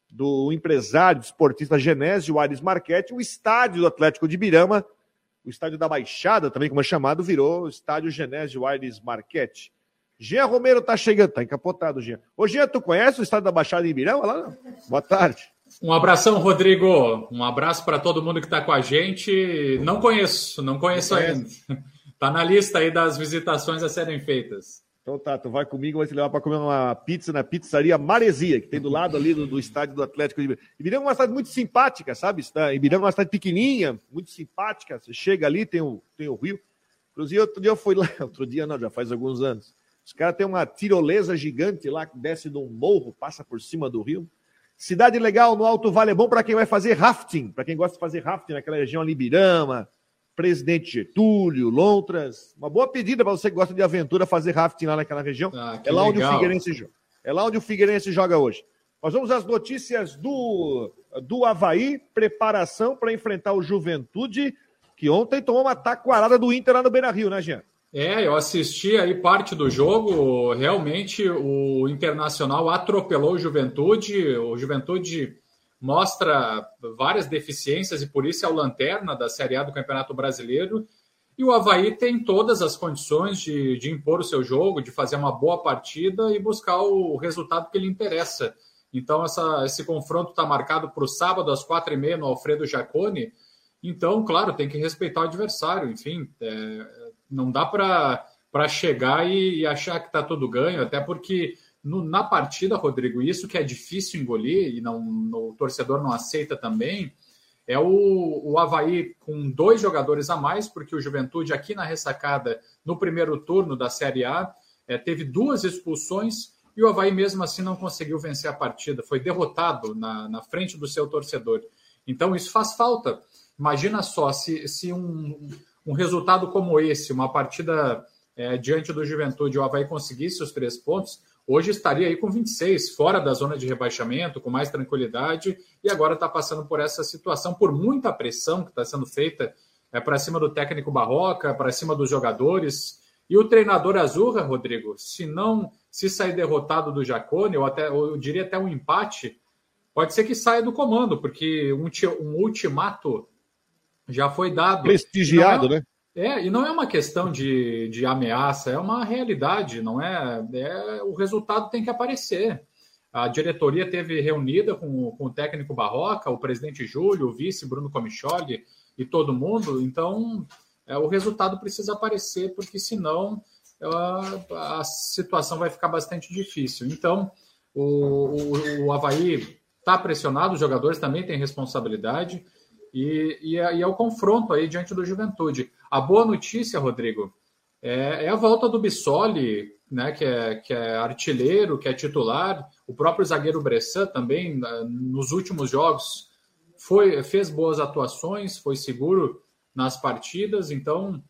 do empresário esportista Genésio Ares Marquete, o estádio do Atlético de Birama, o estádio da Baixada, também como é chamado, virou o estádio Genésio Aires Marquete. Jean Romero tá chegando, tá encapotado, Jean. Ô, Jean, tu conhece o estádio da Baixada em Ibirama? Lá, Boa tarde. Um abração, Rodrigo. Um abraço para todo mundo que está com a gente. Não conheço, não conheço não ainda. Está na lista aí das visitações a serem feitas. Então tá, tu vai comigo, vai te levar para comer uma pizza na pizzaria Maresia, que tem do lado ali do, do estádio do Atlético de Ibirama. Ibirama é uma cidade muito simpática, sabe? Ibirama é uma cidade pequenininha, muito simpática. Você chega ali, tem o, tem o rio. Inclusive, outro dia eu fui lá, outro dia não, já faz alguns anos. Os caras têm uma tirolesa gigante lá que desce de um morro, passa por cima do rio. Cidade legal no Alto Vale é bom para quem vai fazer rafting, para quem gosta de fazer rafting naquela região ali, Ibirama, Presidente Getúlio, Lontras. Uma boa pedida para você que gosta de aventura fazer rafting lá naquela região. Ah, é lá legal. onde o Figueirense joga. É lá onde o Figueirense joga hoje. Nós vamos às notícias do, do Havaí, preparação para enfrentar o Juventude, que ontem tomou uma taquarada do Inter lá no Beira Rio, né, Jean? É, eu assisti aí parte do jogo. Realmente o Internacional atropelou o Juventude. O Juventude mostra várias deficiências e por isso é o lanterna da Série A do Campeonato Brasileiro. E o Havaí tem todas as condições de, de impor o seu jogo, de fazer uma boa partida e buscar o resultado que lhe interessa. Então, essa, esse confronto está marcado para o sábado, às quatro e meia, no Alfredo Jacone. Então, claro, tem que respeitar o adversário. Enfim, é, não dá para chegar e, e, achar que está tudo ganho, até porque no, na partida, Rodrigo, isso que é difícil engolir e não, no, o torcedor não aceita também, é o, o Havaí com dois jogadores a mais, porque o Juventude aqui na ressacada, no primeiro turno da Série A, é, teve duas expulsões e o Havaí mesmo assim não conseguiu vencer a partida, foi derrotado na, na frente do seu torcedor. Então isso faz falta. Imagina só, se, se um, um resultado como esse, uma partida é, diante do Juventude, o Havaí conseguisse os três pontos, hoje estaria aí com 26, fora da zona de rebaixamento, com mais tranquilidade, e agora está passando por essa situação, por muita pressão que está sendo feita é, para cima do técnico Barroca, para cima dos jogadores. E o treinador Azurra, Rodrigo, se não se sair derrotado do Jacone, ou até ou eu diria até um empate, pode ser que saia do comando, porque um, um ultimato já foi dado. Prestigiado, é, né? É, e não é uma questão de, de ameaça, é uma realidade, não é, é? O resultado tem que aparecer. A diretoria teve reunida com, com o técnico Barroca, o presidente Júlio, o vice Bruno Comicholi e todo mundo, então é, o resultado precisa aparecer, porque senão a, a situação vai ficar bastante difícil. Então, o, o, o Havaí está pressionado, os jogadores também têm responsabilidade. E, e, e é o confronto aí diante do Juventude. A boa notícia, Rodrigo, é, é, a volta do Bissoli, né, que, é, que é artilheiro, que é titular. O próprio zagueiro Bressan também, nos últimos jogos, foi, fez boas atuações, foi seguro nas partidas. Então,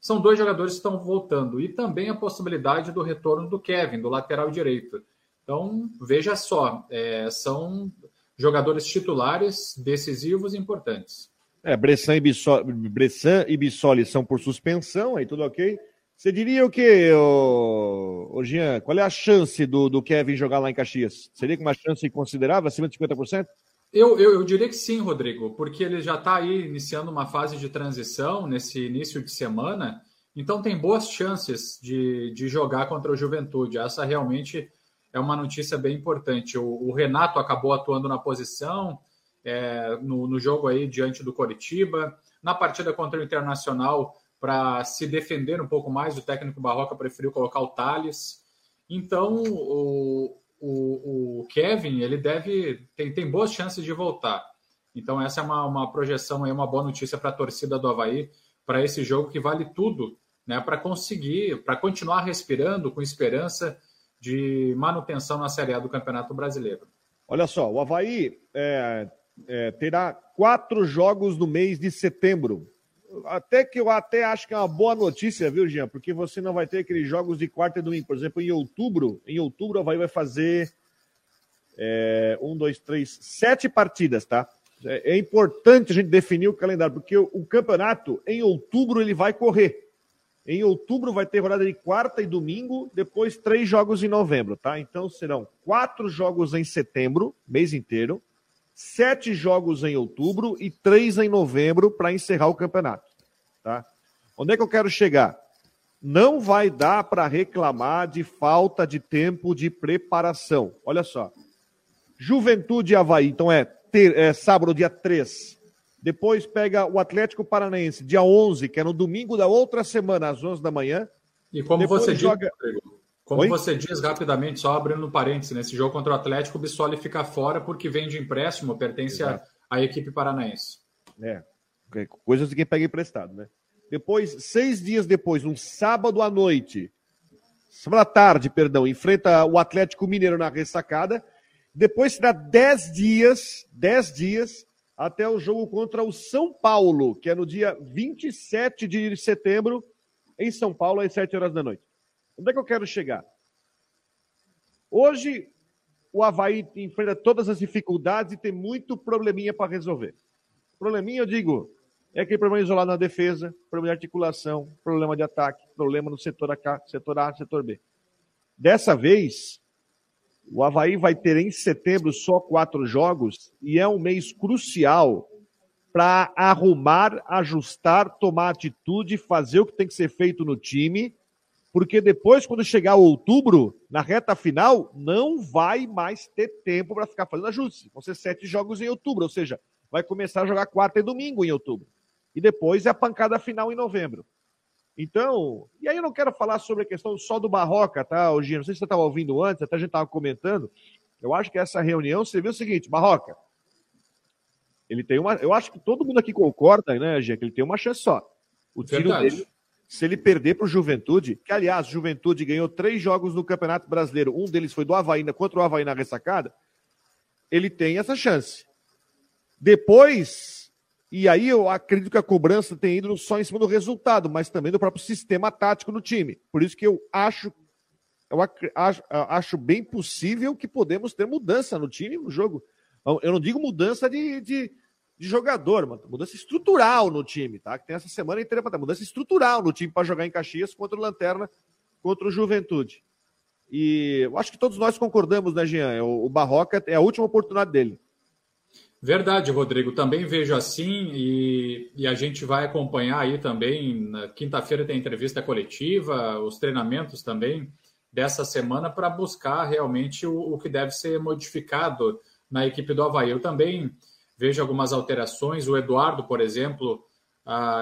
são dois jogadores que estão voltando. E também a possibilidade do retorno do Kevin, do lateral direito. Então, veja só, é, são jogadores titulares decisivos e importantes. É, Bressan e, Bissoli, Bressan e Bissoli são por suspensão, aí tudo ok. Você diria o quê, ô, ô Jean? Qual é a chance do, do Kevin jogar lá em Caxias? Seria uma chance considerável, acima de 50%? Eu, eu, eu diria que sim, Rodrigo, porque ele já está aí iniciando uma fase de transição nesse início de semana, então tem boas chances de, de jogar contra o Juventude. Essa realmente é uma notícia bem importante. O, o Renato acabou atuando na posição é, no, no, jogo aí diante do Coritiba. Na partida contra o Internacional, para se defender um pouco mais, o técnico Barroca preferiu colocar o Thales. Então, o, o, o Kevin, ele deve tem, tem boas chances de voltar. Então, essa é uma, uma projeção aí, uma boa notícia para a torcida do Havaí, para esse jogo que vale tudo, né? Para conseguir, para continuar respirando com esperança de manutenção na Série A do Campeonato Brasileiro. Olha só, o Havaí é, é, terá quatro jogos no mês de setembro. Até que eu até acho que é uma boa notícia, viu, Jean? Porque você não vai ter aqueles jogos de quarta e domingo. Por exemplo, em outubro, em outubro o Havaí vai fazer é, um, dois, três, sete partidas, tá? É, é importante a gente definir o calendário, porque o, o campeonato, em outubro, ele vai correr. Em outubro vai ter rodada de quarta e domingo, depois três jogos em novembro, tá? Então serão quatro jogos em setembro, mês inteiro, sete jogos em outubro e três em novembro para encerrar o campeonato, tá? Onde é que eu quero chegar? Não vai dar para reclamar de falta de tempo de preparação. Olha só. Juventude e Havaí, então é, ter, é sábado, dia 3 depois pega o Atlético Paranaense, dia 11, que é no domingo da outra semana, às 11 da manhã. E como Depois você joga... diz, como Oi? você diz rapidamente, só abrindo um parênteses, nesse jogo contra o Atlético, o Bissoli fica fora porque vem de empréstimo, pertence à, à equipe paranaense. É, coisas de quem pega emprestado, né? Depois, seis dias depois, um sábado à noite, sábado à tarde, perdão, enfrenta o Atlético Mineiro na ressacada. Depois será dez dias, dez dias, até o jogo contra o São Paulo, que é no dia 27 de setembro, em São Paulo, às 7 horas da noite. Onde é que eu quero chegar? Hoje, o Havaí enfrenta todas as dificuldades e tem muito probleminha para resolver. Probleminha, eu digo, é aquele problema isolado na defesa, problema de articulação, problema de ataque, problema no setor A, setor A, setor B. Dessa vez, o Havaí vai ter em setembro só quatro jogos e é um mês crucial para arrumar, ajustar, tomar atitude, fazer o que tem que ser feito no time, porque depois, quando chegar outubro, na reta final, não vai mais ter tempo para ficar fazendo ajustes. Vão ser sete jogos em outubro, ou seja, vai começar a jogar quarta e domingo em outubro. E depois é a pancada final em novembro. Então, e aí eu não quero falar sobre a questão só do Barroca, tá, Gino? Não sei se você estava ouvindo antes, até a gente estava comentando. Eu acho que essa reunião serviu o seguinte, Barroca, ele tem uma. Eu acho que todo mundo aqui concorda, né, Gê, que ele tem uma chance só. O tiro Verdade. dele, se ele perder para o Juventude, que aliás, Juventude ganhou três jogos no Campeonato Brasileiro, um deles foi do Havaí contra o Havaí na ressacada, ele tem essa chance. Depois, e aí eu acredito que a cobrança tem ido só em cima do resultado, mas também do próprio sistema tático no time. Por isso que eu acho eu acho, bem possível que podemos ter mudança no time, no jogo. Eu não digo mudança de, de, de jogador, mano, mudança estrutural no time, tá? Que tem essa semana inteira para mudança estrutural no time para jogar em Caxias contra o Lanterna, contra o Juventude. E eu acho que todos nós concordamos, né, Jean? O, o Barroca é a última oportunidade dele. Verdade, Rodrigo. Também vejo assim e, e a gente vai acompanhar aí também. Na quinta-feira tem entrevista coletiva, os treinamentos também dessa semana para buscar realmente o, o, que deve ser modificado na equipe do Havaí. Eu também vejo algumas alterações. O Eduardo, por exemplo,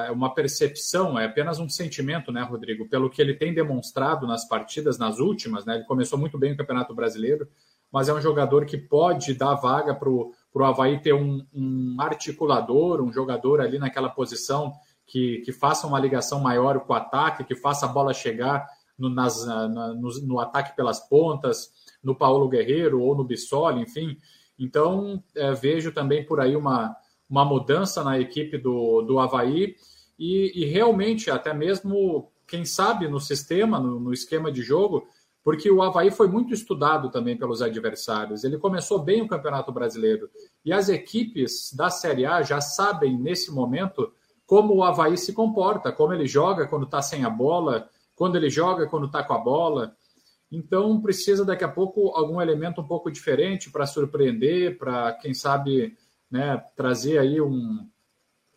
é uma percepção, é apenas um sentimento, né, Rodrigo? Pelo que ele tem demonstrado nas partidas, nas últimas, né? Ele começou muito bem o Campeonato Brasileiro, mas é um jogador que pode dar vaga para o para o Havaí ter um, um, articulador, um jogador ali naquela posição que, que faça uma ligação maior com o ataque, que faça a bola chegar no, nas, na, no, no, ataque pelas pontas, no Paulo Guerreiro ou no Bissoli, enfim. Então, é, vejo também por aí uma, uma mudança na equipe do, do Havaí e, e realmente, até mesmo, quem sabe, no sistema, no, no esquema de jogo, porque o Havaí foi muito estudado também pelos adversários. Ele começou bem o Campeonato Brasileiro. E as equipes da Série A já sabem, nesse momento, como o Havaí se comporta, como ele joga quando está sem a bola, quando ele joga quando está com a bola. Então, precisa daqui a pouco algum elemento um pouco diferente para surpreender, para, quem sabe, né, trazer aí um,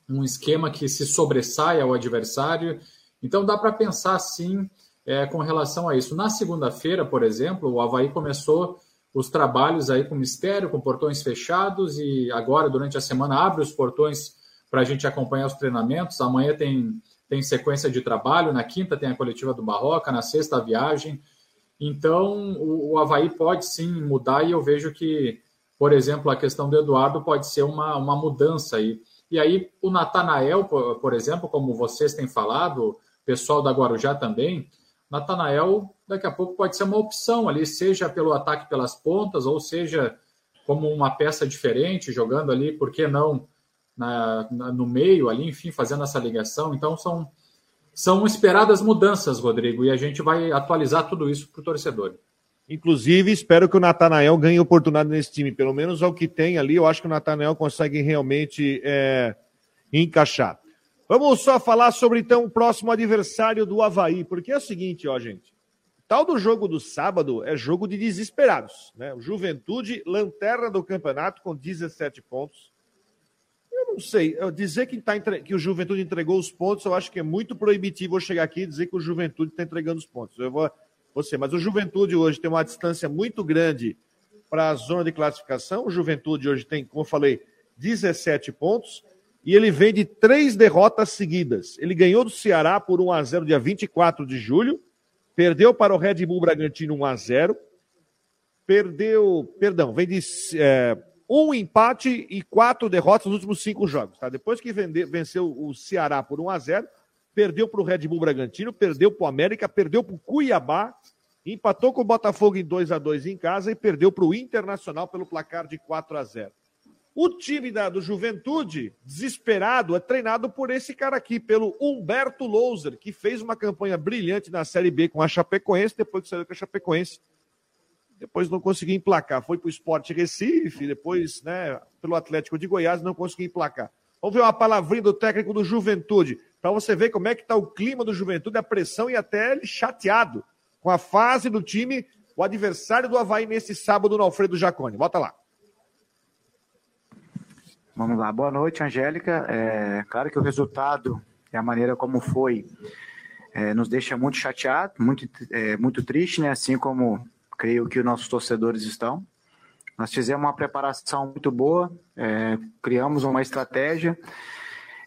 um esquema que se sobressaia ao adversário. Então, dá para pensar, sim, é, com relação a isso. Na segunda-feira, por exemplo, o Havaí começou os trabalhos aí com mistério, com portões fechados, e agora, durante a semana, abre os portões para a gente acompanhar os treinamentos. Amanhã tem, tem sequência de trabalho, na quinta tem a coletiva do Barroca, na sexta a viagem. Então, o, o Havaí pode sim mudar, e eu vejo que, por exemplo, a questão do Eduardo pode ser uma, uma mudança aí. E aí, o Natanael, por, por exemplo, como vocês têm falado, o pessoal da Guarujá também, Natanael daqui a pouco pode ser uma opção ali, seja pelo ataque pelas pontas, ou seja como uma peça diferente, jogando ali, por que não, na, na, no meio ali, enfim, fazendo essa ligação. Então são, são esperadas mudanças, Rodrigo, e a gente vai atualizar tudo isso para o torcedor. Inclusive, espero que o Natanael ganhe oportunidade nesse time. Pelo menos ao que tem ali, eu acho que o Natanael consegue realmente é, encaixar. Vamos só falar sobre então o próximo adversário do Havaí, porque é o seguinte, ó, gente. Tal do jogo do sábado é jogo de desesperados, né? Juventude, lanterna do campeonato com 17 pontos. Eu não sei, eu dizer que, tá entre... que o Juventude entregou os pontos, eu acho que é muito proibitivo eu chegar aqui e dizer que o Juventude está entregando os pontos. Eu vou você, mas o Juventude hoje tem uma distância muito grande para a zona de classificação. O Juventude hoje tem, como eu falei, 17 pontos e ele vem de três derrotas seguidas. Ele ganhou do Ceará por 1 a 0 dia 24 de julho, perdeu para o Red Bull Bragantino 1 a 0, perdeu, perdão, vem de é, um empate e quatro derrotas nos últimos cinco jogos. Tá? Depois que vende, venceu o Ceará por 1 a 0, perdeu para o Red Bull Bragantino, perdeu para o América, perdeu para o Cuiabá, empatou com o Botafogo em 2 a 2 em casa e perdeu para o Internacional pelo placar de 4 a 0. O time da, do Juventude, desesperado, é treinado por esse cara aqui, pelo Humberto Louser, que fez uma campanha brilhante na Série B com a Chapecoense, depois que saiu com a Chapecoense. Depois não conseguiu emplacar. Foi para o Sport Recife, depois né, pelo Atlético de Goiás, não conseguiu emplacar. Vamos ver uma palavrinha do técnico do Juventude, para você ver como é que está o clima do Juventude, a pressão e até ele chateado com a fase do time, o adversário do Havaí nesse sábado no Alfredo Jacone. Bota lá. Vamos lá, boa noite, Angélica. É, claro que o resultado e a maneira como foi é, nos deixa muito chateado, muito, é, muito triste, né? Assim como creio que os nossos torcedores estão. Nós fizemos uma preparação muito boa, é, criamos uma estratégia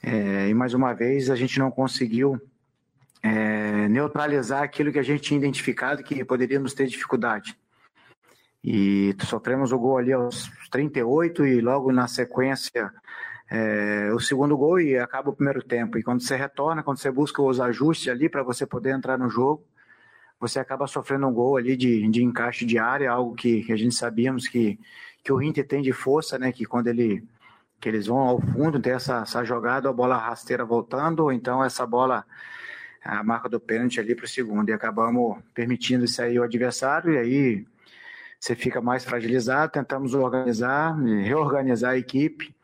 é, e mais uma vez a gente não conseguiu é, neutralizar aquilo que a gente tinha identificado que poderíamos ter dificuldade. E sofremos o gol ali aos 38 e logo na sequência é, o segundo gol e acaba o primeiro tempo. E quando você retorna, quando você busca os ajustes ali para você poder entrar no jogo, você acaba sofrendo um gol ali de, de encaixe de área, algo que, que a gente sabíamos que, que o Inter tem de força, né? Que quando ele que eles vão ao fundo, tem essa, essa jogada, a bola rasteira voltando, ou então essa bola, a marca do pênalti ali para o segundo. E acabamos permitindo aí o adversário, e aí você fica mais fragilizado. Tentamos organizar, reorganizar a equipe,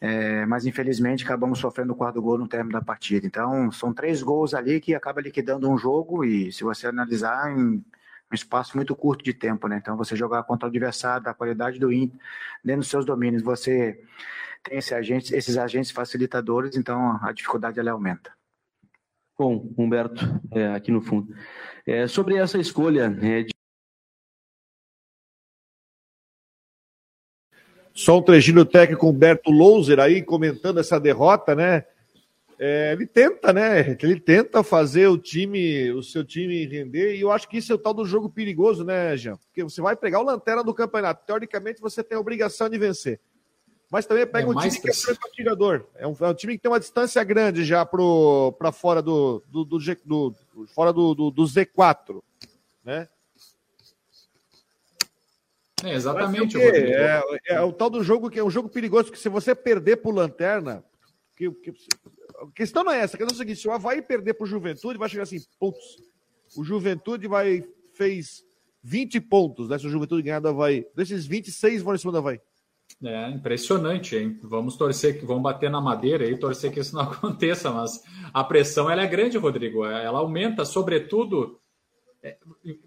é, mas infelizmente acabamos sofrendo o quarto gol no término da partida. Então, são três gols ali que acaba liquidando um jogo, e se você analisar em um espaço muito curto de tempo, né? Então, você jogar contra o adversário, da qualidade do Inter, dentro dos seus domínios, você tem esse agente, esses agentes facilitadores, então a dificuldade ela aumenta. Bom, Humberto, é, aqui no fundo. É, sobre essa escolha é, de Só um trechinho do técnico Humberto Louser aí comentando essa derrota, né? É, ele tenta, né? Ele tenta fazer o time, o seu time render, e eu acho que isso é o tal do jogo perigoso, né, Jean? Porque você vai pegar o lanterna do campeonato. Teoricamente, você tem a obrigação de vencer. Mas também pega é um time que é atirador. É um, é um time que tem uma distância grande já para fora do, do, do, do, fora do, do, do Z4, né? É, exatamente. O é, é, o tal do jogo que é um jogo perigoso, que se você perder por lanterna, que, que, a questão não é essa, a questão é o seguinte: se o Havaí perder pro Juventude, vai chegar assim, putz, o Juventude vai, fez 20 pontos, né? Se o Juventude ganhar do Havaí. Desses 26 vão em cima do Havaí. É impressionante, hein? Vamos torcer que vamos bater na madeira e torcer que isso não aconteça, mas a pressão ela é grande, Rodrigo. Ela aumenta, sobretudo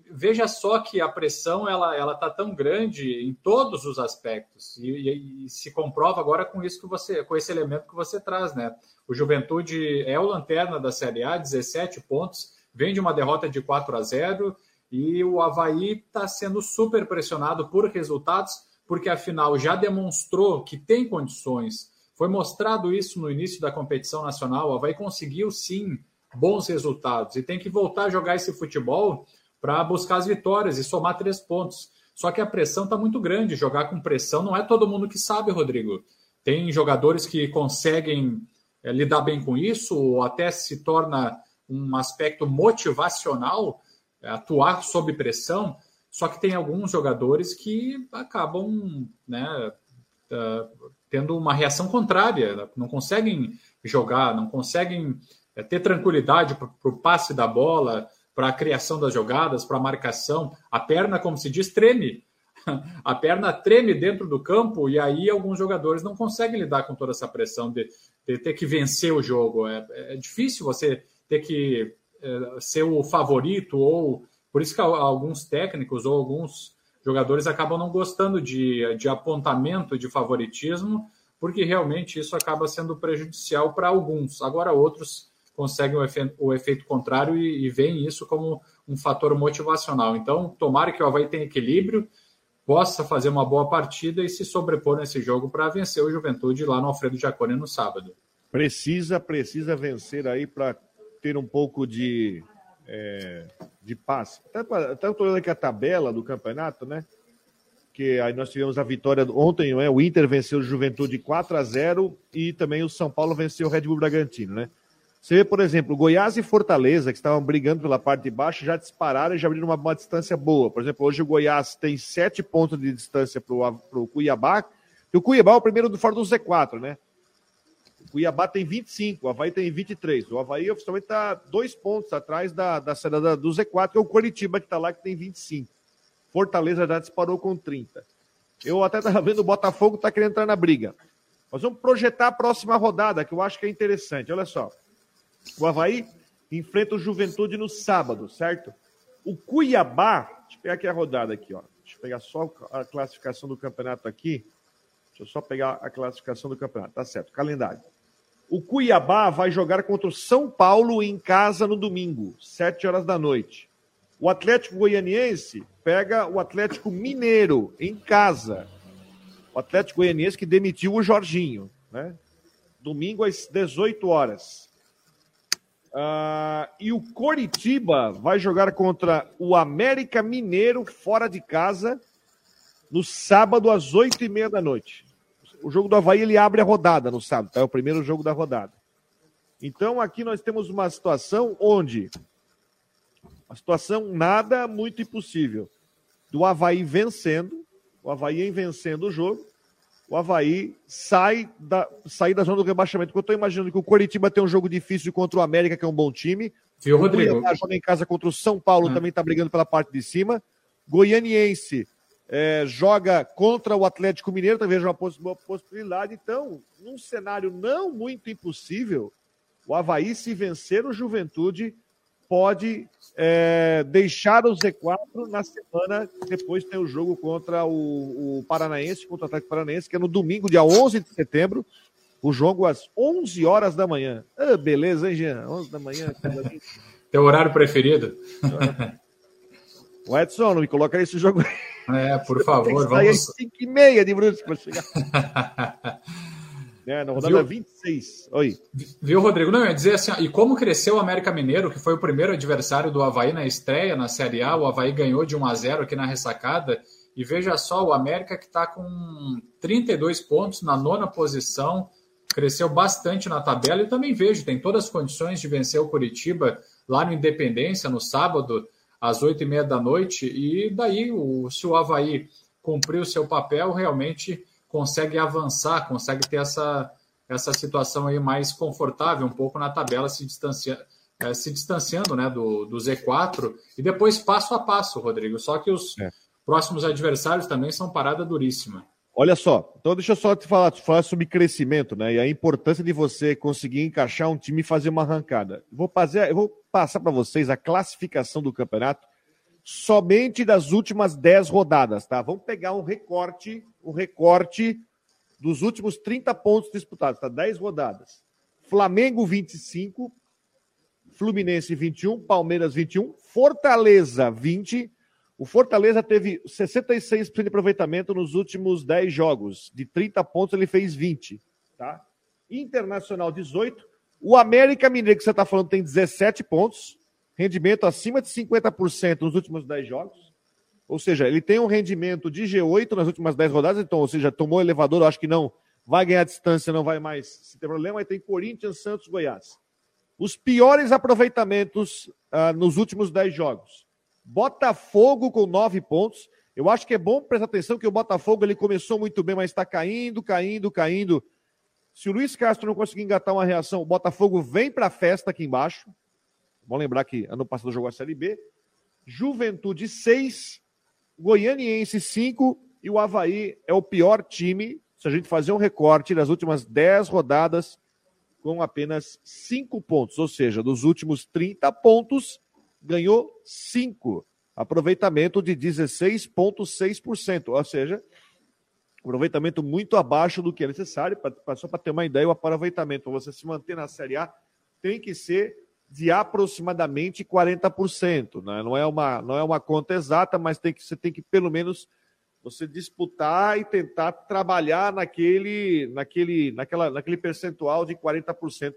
veja só que a pressão ela ela está tão grande em todos os aspectos. E, e, e, se comprova agora com isso que você com esse elemento que você traz né? O Juventude é o lanterna da Série A 17 pontos vem de uma derrota de 4 a 0 e o Havaí está sendo super pressionado por resultados porque afinal já demonstrou que tem condições. Foi mostrado isso no início da competição nacional o Havaí conseguiu sim bons resultados e tem que voltar a jogar esse futebol para buscar as vitórias e somar três pontos. Só que a pressão está muito grande. Jogar com pressão não é todo mundo que sabe, Rodrigo. Tem jogadores que conseguem é, lidar bem com isso, ou até se torna um aspecto motivacional é, atuar sob pressão. Só que tem alguns jogadores que acabam né, uh, tendo uma reação contrária, não conseguem jogar, não conseguem é ter tranquilidade para o passe da bola, para a criação das jogadas, para a marcação. A perna, como se diz, treme. A perna treme dentro do campo e aí alguns jogadores não conseguem lidar com toda essa pressão de, de ter que vencer o jogo. É, é difícil você ter que é, ser o favorito ou por isso que alguns técnicos ou alguns jogadores acabam não gostando de, de apontamento de favoritismo, porque realmente isso acaba sendo prejudicial para alguns. Agora outros conseguem o, efe, o efeito contrário e, e veem isso como um fator motivacional. Então, tomara que o Havaí tenha equilíbrio, possa fazer uma boa partida e se sobrepor nesse jogo para vencer o Juventude lá no Alfredo Jacone no sábado. Precisa, precisa vencer aí para ter um pouco de, é, de paz. Até estou olhando aqui a tabela do campeonato, né? Que aí nós tivemos a vitória ontem, né? O Inter venceu o Juventude 4 a 0 e também o São Paulo venceu o Red Bull Bragantino, né? Você vê, por exemplo, Goiás e Fortaleza, que estavam brigando pela parte de baixo, já dispararam e já abriram uma, uma distância boa. Por exemplo, hoje o Goiás tem sete pontos de distância para o Cuiabá, E o Cuiabá é o primeiro do fora do Z4, né? O Cuiabá tem 25, o Havaí tem 23. O Havaí oficialmente está dois pontos atrás da, da saída do Z4, que é o Coritiba que está lá, que tem 25. Fortaleza já disparou com 30. Eu até estava vendo o Botafogo está querendo entrar na briga. Nós vamos projetar a próxima rodada, que eu acho que é interessante. Olha só. O Havaí enfrenta o Juventude no sábado, certo? O Cuiabá, deixa eu pegar aqui a rodada aqui, ó. Deixa eu pegar só a classificação do campeonato aqui. Deixa eu só pegar a classificação do campeonato. Tá certo, calendário. O Cuiabá vai jogar contra o São Paulo em casa no domingo, 7 horas da noite. O Atlético Goianiense pega o Atlético Mineiro em casa. O Atlético Goianiense que demitiu o Jorginho, né? Domingo às 18 horas. Uh, e o Coritiba vai jogar contra o América Mineiro fora de casa no sábado às oito e meia da noite. O jogo do Havaí ele abre a rodada no sábado, tá? é o primeiro jogo da rodada. Então aqui nós temos uma situação onde a situação nada muito impossível do Havaí vencendo, o Havaí vencendo o jogo, o Havaí sai da, sai da zona do rebaixamento. Porque eu estou imaginando que o Coritiba tem um jogo difícil contra o América, que é um bom time. Viu, Rodrigo? O joga em casa contra o São Paulo, ah. também está brigando pela parte de cima. Goianiense é, joga contra o Atlético Mineiro, talvez uma possibilidade. Então, num cenário não muito impossível, o Havaí, se vencer o Juventude, pode é, deixar o Z4 na semana, depois tem o jogo contra o, o Paranaense, contra o Atlético Paranaense, que é no domingo, dia 11 de setembro, o jogo às 11 horas da manhã. Ah, beleza, hein, Jean? 11 da manhã. Teu horário preferido? O Edson, não me coloca nesse jogo. É, por favor, vamos. Às 5 e meia de Brusque para chegar. É, na rodada Viu? 26. Oi. Viu, Rodrigo? Não, eu ia dizer assim, e como cresceu o América Mineiro, que foi o primeiro adversário do Havaí na estreia, na Série A, o Havaí ganhou de 1 a 0 aqui na ressacada, e veja só, o América que está com 32 pontos na nona posição, cresceu bastante na tabela, e também vejo, tem todas as condições de vencer o Curitiba lá no Independência, no sábado, às 8 e meia da noite, e daí, o, se o Havaí cumprir o seu papel, realmente consegue avançar, consegue ter essa, essa situação aí mais confortável um pouco na tabela, se, distancia, é, se distanciando né, do, do Z4 e depois passo a passo, Rodrigo. Só que os é. próximos adversários também são parada duríssima. Olha só, então deixa eu só te falar, te falar sobre crescimento, né? E a importância de você conseguir encaixar um time e fazer uma arrancada. Vou fazer, eu vou passar para vocês a classificação do campeonato somente das últimas 10 rodadas, tá? Vamos pegar um recorte, um recorte dos últimos 30 pontos disputados, tá? 10 rodadas. Flamengo 25, Fluminense 21, Palmeiras 21, Fortaleza 20. O Fortaleza teve 66% de aproveitamento nos últimos 10 jogos. De 30 pontos ele fez 20, tá? Internacional 18. O América Mineiro que você está falando tem 17 pontos rendimento acima de 50% nos últimos 10 jogos. Ou seja, ele tem um rendimento de G8 nas últimas 10 rodadas, então, ou seja, tomou elevador, acho que não vai ganhar distância, não vai mais se ter problema. Aí tem Corinthians, Santos, Goiás. Os piores aproveitamentos uh, nos últimos 10 jogos. Botafogo com 9 pontos. Eu acho que é bom prestar atenção que o Botafogo ele começou muito bem, mas está caindo, caindo, caindo. Se o Luiz Castro não conseguir engatar uma reação, o Botafogo vem para a festa aqui embaixo. Vamos lembrar que ano passado jogou a Série B. Juventude 6, Goianiense 5 e o Havaí é o pior time. Se a gente fazer um recorte das últimas 10 rodadas, com apenas 5 pontos. Ou seja, dos últimos 30 pontos, ganhou 5. Aproveitamento de 16,6%. Ou seja, aproveitamento muito abaixo do que é necessário. Pra, só para ter uma ideia, o aproveitamento para você se manter na Série A tem que ser de aproximadamente 40%. Né? Não, é uma, não é uma conta exata, mas tem que, você tem que, pelo menos, você disputar e tentar trabalhar naquele, naquele, naquela, naquele percentual de 40%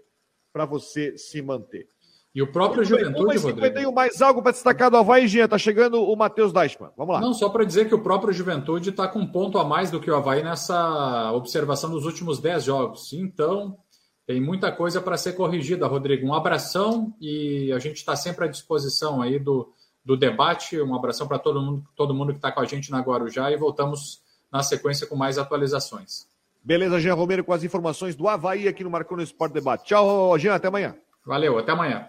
para você se manter. E o próprio Muito Juventude, bem, Rodrigo. Tenho mais algo para destacar do Havaí, Gia. Está chegando o Matheus Deichmann. Vamos lá. Não, só para dizer que o próprio Juventude está com um ponto a mais do que o Havaí nessa observação dos últimos 10 jogos. Então, tem muita coisa para ser corrigida, Rodrigo. Um abração e a gente está sempre à disposição aí do, do debate. Um abração para todo mundo, todo mundo que está com a gente na Guarujá e voltamos na sequência com mais atualizações. Beleza, Jean Romero com as informações do Havaí aqui no Marcou no Esporte Debate. Tchau, Jean, até amanhã. Valeu, até amanhã.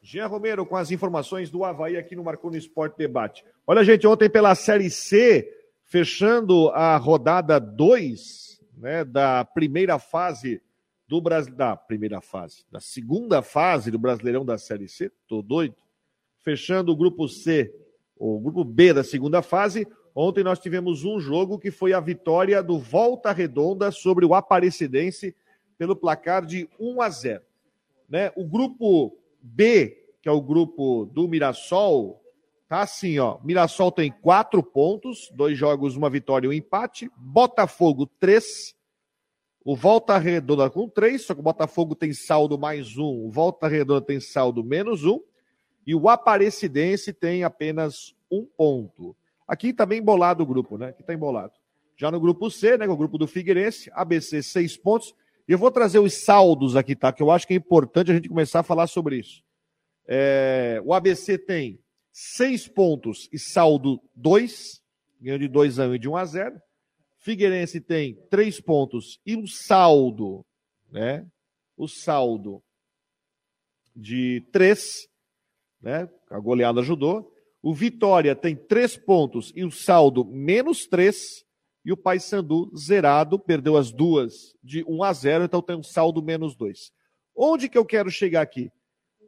Jean Romero com as informações do Havaí aqui no Marcou no Esporte Debate. Olha, gente, ontem pela Série C, fechando a rodada 2 né, da primeira fase do Brasil. Da primeira fase, da segunda fase do Brasileirão da Série C, tô doido. Fechando o grupo C, o grupo B da segunda fase. Ontem nós tivemos um jogo que foi a vitória do Volta Redonda sobre o Aparecidense pelo placar de 1 a 0. Né? O grupo B, que é o grupo do Mirassol, tá assim, ó. Mirassol tem quatro pontos, dois jogos, uma vitória e um empate. Botafogo, três. O Volta Redonda com três, só que o Botafogo tem saldo mais um. O Volta Redonda tem saldo menos um. E o Aparecidense tem apenas um ponto. Aqui tá bem embolado o grupo, né? Aqui tá embolado. Já no grupo C, né? O grupo do Figueirense, ABC, seis pontos. E eu vou trazer os saldos aqui, tá? Que eu acho que é importante a gente começar a falar sobre isso. É, o ABC tem seis pontos e saldo dois, ganhou de 2 a 1 um e de 1 um a 0. Figueirense tem três pontos e um saldo, né? O saldo de três, né? A goleada ajudou. O Vitória tem três pontos e o saldo menos três. E o Paysandu zerado, perdeu as duas de 1 a 0, então tem um saldo menos dois. Onde que eu quero chegar aqui?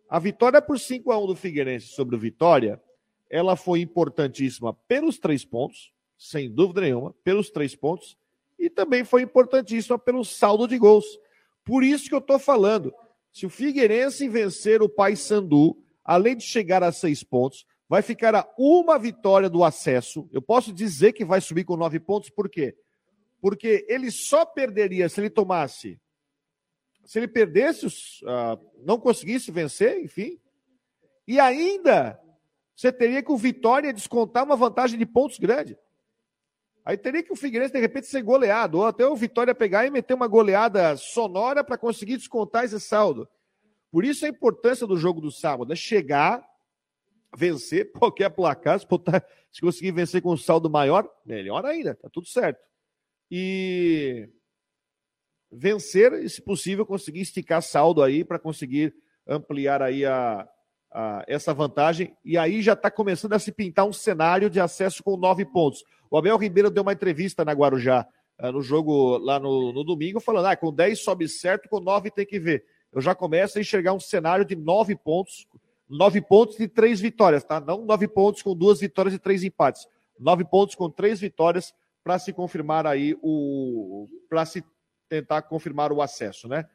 A vitória por 5 a 1 do Figueirense sobre o Vitória, ela foi importantíssima pelos três pontos, sem dúvida nenhuma, pelos três pontos, e também foi importantíssima pelo saldo de gols. Por isso que eu estou falando, se o Figueirense vencer o Paysandu, além de chegar a seis pontos, vai ficar a uma vitória do acesso. Eu posso dizer que vai subir com nove pontos, por quê? Porque ele só perderia se ele tomasse se ele perdesse, uh, não conseguisse vencer, enfim. E ainda você teria o Vitória descontar uma vantagem de pontos grande. Aí teria que o Figueirense, de repente, ser goleado, ou até o Vitória pegar e meter uma goleada sonora para conseguir descontar esse saldo. Por isso a importância do jogo do sábado é chegar, vencer qualquer placar, se, conseguir vencer com um saldo maior, melhor ainda, tá tudo certo. E vencer e, se possível, conseguir esticar saldo aí para conseguir ampliar aí a, a, essa vantagem. E aí já está começando a se pintar um cenário de acesso com nove pontos. O Abel Ribeiro deu uma entrevista na Guarujá, uh, no jogo lá no, no domingo, falando: ah, com dez sobe certo, com nove tem que ver. Eu já começo a enxergar um cenário de nove pontos, nove pontos e três vitórias, tá? Não nove pontos com duas vitórias e três empates. Nove pontos com três vitórias para se confirmar aí o. para se tentar confirmar o acesso, né?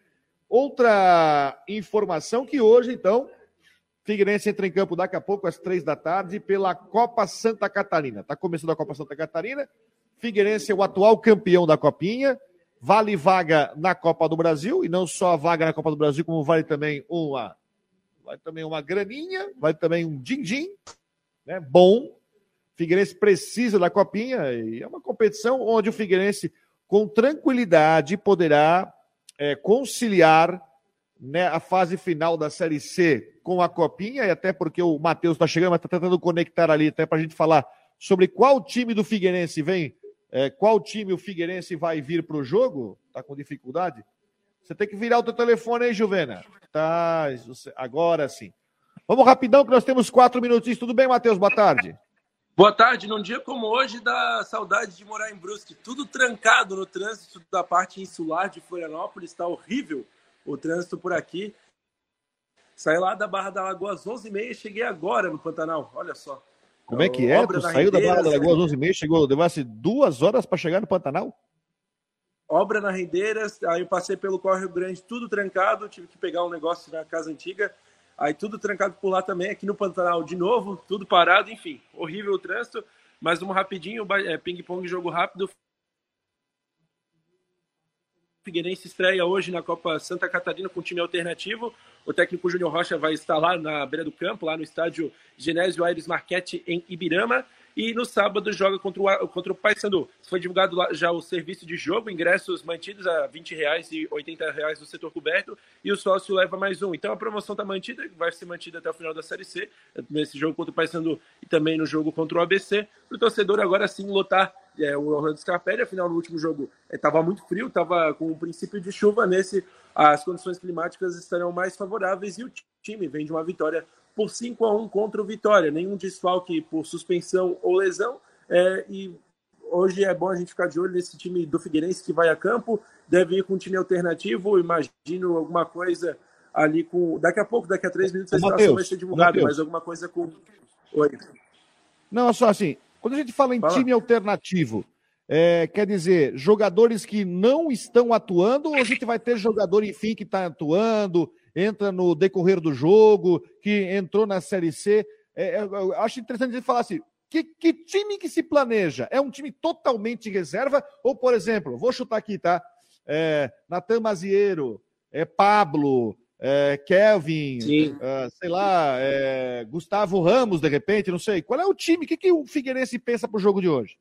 Outra informação que hoje, então, Figueirense entra em campo daqui a pouco, às três da tarde, pela Copa Santa Catarina. Está começando a Copa Santa Catarina. Figueirense é o atual campeão da Copinha. Vale vaga na Copa do Brasil, e não só a vaga na Copa do Brasil, como vale também uma, vale também uma graninha, vale também um din-din, né? Bom. Figueirense precisa da Copinha, e é uma competição onde o Figueirense com tranquilidade poderá é, conciliar né, a fase final da Série C com a Copinha, e até porque o Matheus está chegando, mas está tentando conectar ali, até para a gente falar sobre qual time do Figueirense vem, é, qual time o Figueirense vai vir para o jogo, está com dificuldade? Você tem que virar o teu telefone aí, Juvena. Tá, agora sim. Vamos rapidão, que nós temos quatro minutinhos. Tudo bem, Matheus? Boa tarde. Boa tarde. Num dia como hoje, dá saudade de morar em Brusque. Tudo trancado no trânsito da parte insular de Florianópolis. Está horrível o trânsito por aqui. Saí lá da Barra da Lagoa às 11h30 e cheguei agora no Pantanal. Olha só. Como é que é? Tu saiu da Barra da Lagoa às 11h30 chegou, levasse duas horas para chegar no Pantanal? Obra na Rendeiras, aí eu passei pelo Córrego Grande, tudo trancado, tive que pegar um negócio na casa antiga Aí tudo trancado por lá também, aqui no Pantanal de novo, tudo parado, enfim, horrível o trânsito. Mas um rapidinho, é, ping-pong, jogo rápido. Figueirense estreia hoje na Copa Santa Catarina com time alternativo. O técnico Júnior Rocha vai estar lá na beira do campo, lá no estádio Genésio Aires Marquete, em Ibirama. E no sábado joga contra o, contra o Paysandu. Foi divulgado já o serviço de jogo, ingressos mantidos a 20 reais e 80 reais no setor coberto e o sócio leva mais um. Então a promoção está mantida, vai ser mantida até o final da Série C, nesse jogo contra o Paysandu e também no jogo contra o ABC, para o torcedor agora sim lotar é, o Orlando Scarpelli, afinal no último jogo estava é, muito frio, estava com o princípio de chuva, nesse as condições climáticas estarão mais favoráveis e o time vem de uma vitória por 5 a 1 contra o Vitória, nenhum desfalque por suspensão ou lesão, é, e hoje é bom a gente ficar de olho nesse time do Figueirense que vai a campo, deve ir com um time alternativo, imagino alguma coisa ali com. Daqui a pouco, daqui a três minutos, a situação vai ser divulgada, mas alguma coisa com. Oi. Não, só assim, quando a gente fala em fala. time alternativo, é, quer dizer, jogadores que não estão atuando, ou a gente vai ter jogador, enfim, que está atuando, entra no decorrer do jogo, que entrou na Série C? É, é eu acho interessante gente falar assim, que, que, time que se planeja? É um time totalmente reserva? Ou, por exemplo, vou chutar aqui, tá? É, Natan Maziero, é Pablo, é, Kelvin, é, sei lá, é, Gustavo Ramos, de repente, não sei. Qual é o time? O que, que o Figueirense pensa para o jogo de hoje?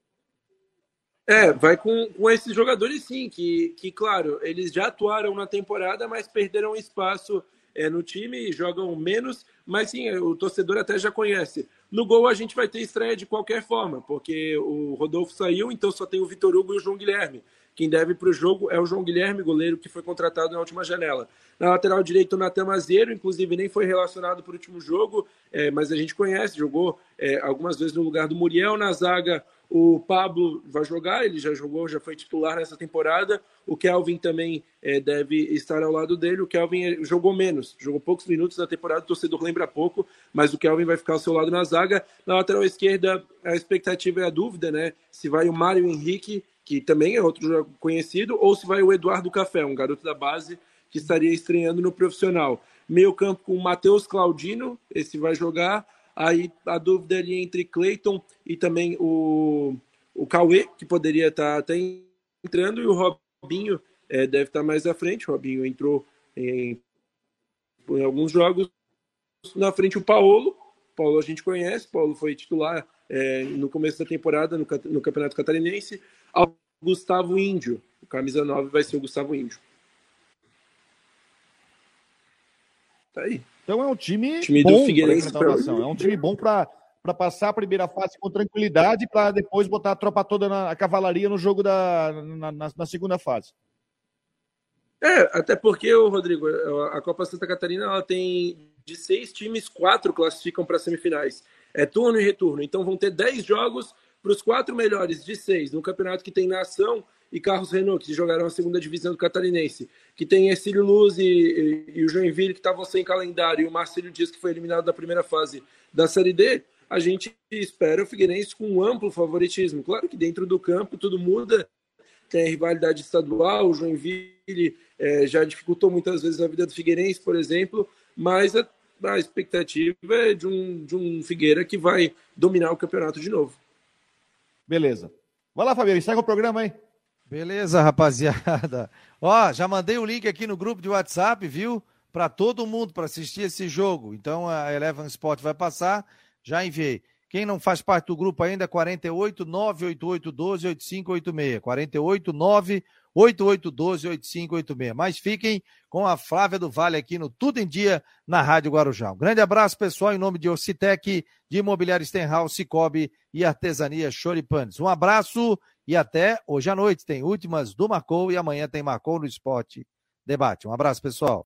É, vai com, com esses jogadores sim, que, que, claro, eles já atuaram na temporada, mas perderam espaço é, no time e jogam menos, mas sim, o torcedor até já conhece. No gol a gente vai ter estreia de qualquer forma, porque o Rodolfo saiu, então só tem o Vitor Hugo e o João Guilherme. Quem deve para o jogo é o João Guilherme, goleiro que foi contratado na última janela. Na lateral direito, o Natan Mazeiro, inclusive nem foi relacionado para o último jogo, é, mas a gente conhece, jogou é, algumas vezes no lugar do Muriel. Na zaga, o Pablo vai jogar, ele já jogou, já foi titular nessa temporada. O Kelvin também é, deve estar ao lado dele. O Kelvin é, jogou menos, jogou poucos minutos na temporada, o torcedor lembra pouco, mas o Kelvin vai ficar ao seu lado na zaga. Na lateral esquerda, a expectativa é a dúvida, né? Se vai o Mário Henrique, que também é outro conhecido, ou se vai o Eduardo Café, um garoto da base que estaria estreando no profissional. Meio campo com o Matheus Claudino, esse vai jogar. Aí a dúvida ali entre Cleiton e também o, o Cauê, que poderia estar até entrando, e o Robinho é, deve estar mais à frente. O Robinho entrou em, em alguns jogos. Na frente o Paulo. Paulo a gente conhece, Paulo foi titular é, no começo da temporada no, no Campeonato Catarinense. Ao Gustavo Índio. O camisa 9 vai ser o Gustavo Índio. Tá aí. Então é um time, time bom para É um time bom para para passar a primeira fase com tranquilidade para depois botar a tropa toda na a cavalaria no jogo da na, na, na, segunda fase. É, até porque, Rodrigo, a Copa Santa Catarina ela tem de seis times, quatro classificam para semifinais. É turno e retorno. Então vão ter dez jogos para os quatro melhores de seis no campeonato que tem nação e Carlos Renault, que jogaram a segunda divisão do Catarinense, que tem Ercílio Luz e, e, e o Joinville, que estavam sem calendário, e o Marcelo Dias, que foi eliminado da primeira fase da Série D, a gente espera o Figueirense com um amplo favoritismo. Claro que dentro do campo tudo muda, tem a rivalidade estadual, o Joinville é, já dificultou muitas vezes a vida do Figueirense, por exemplo, mas a, a expectativa é de um, de um Figueira que vai dominar o campeonato de novo. Beleza. Vai lá, Fabiano, encerra o programa aí. Beleza, rapaziada. Ó, já mandei o link aqui no grupo de WhatsApp, viu? Para todo mundo para assistir esse jogo. Então a Eleven Sport vai passar. Já enviei. Quem não faz parte do grupo ainda, 48 988 12 8586. 48 988 12 8586. Mas fiquem com a Flávia do Vale aqui no Tudo em Dia na Rádio Guarujá. Um grande abraço, pessoal, em nome de Ocitec, de Imobiliário Stenhouse, Cicobi e Artesania Choripanes. Um abraço e até hoje à noite tem últimas do Marcou e amanhã tem Marcou no Esporte Debate. Um abraço, pessoal.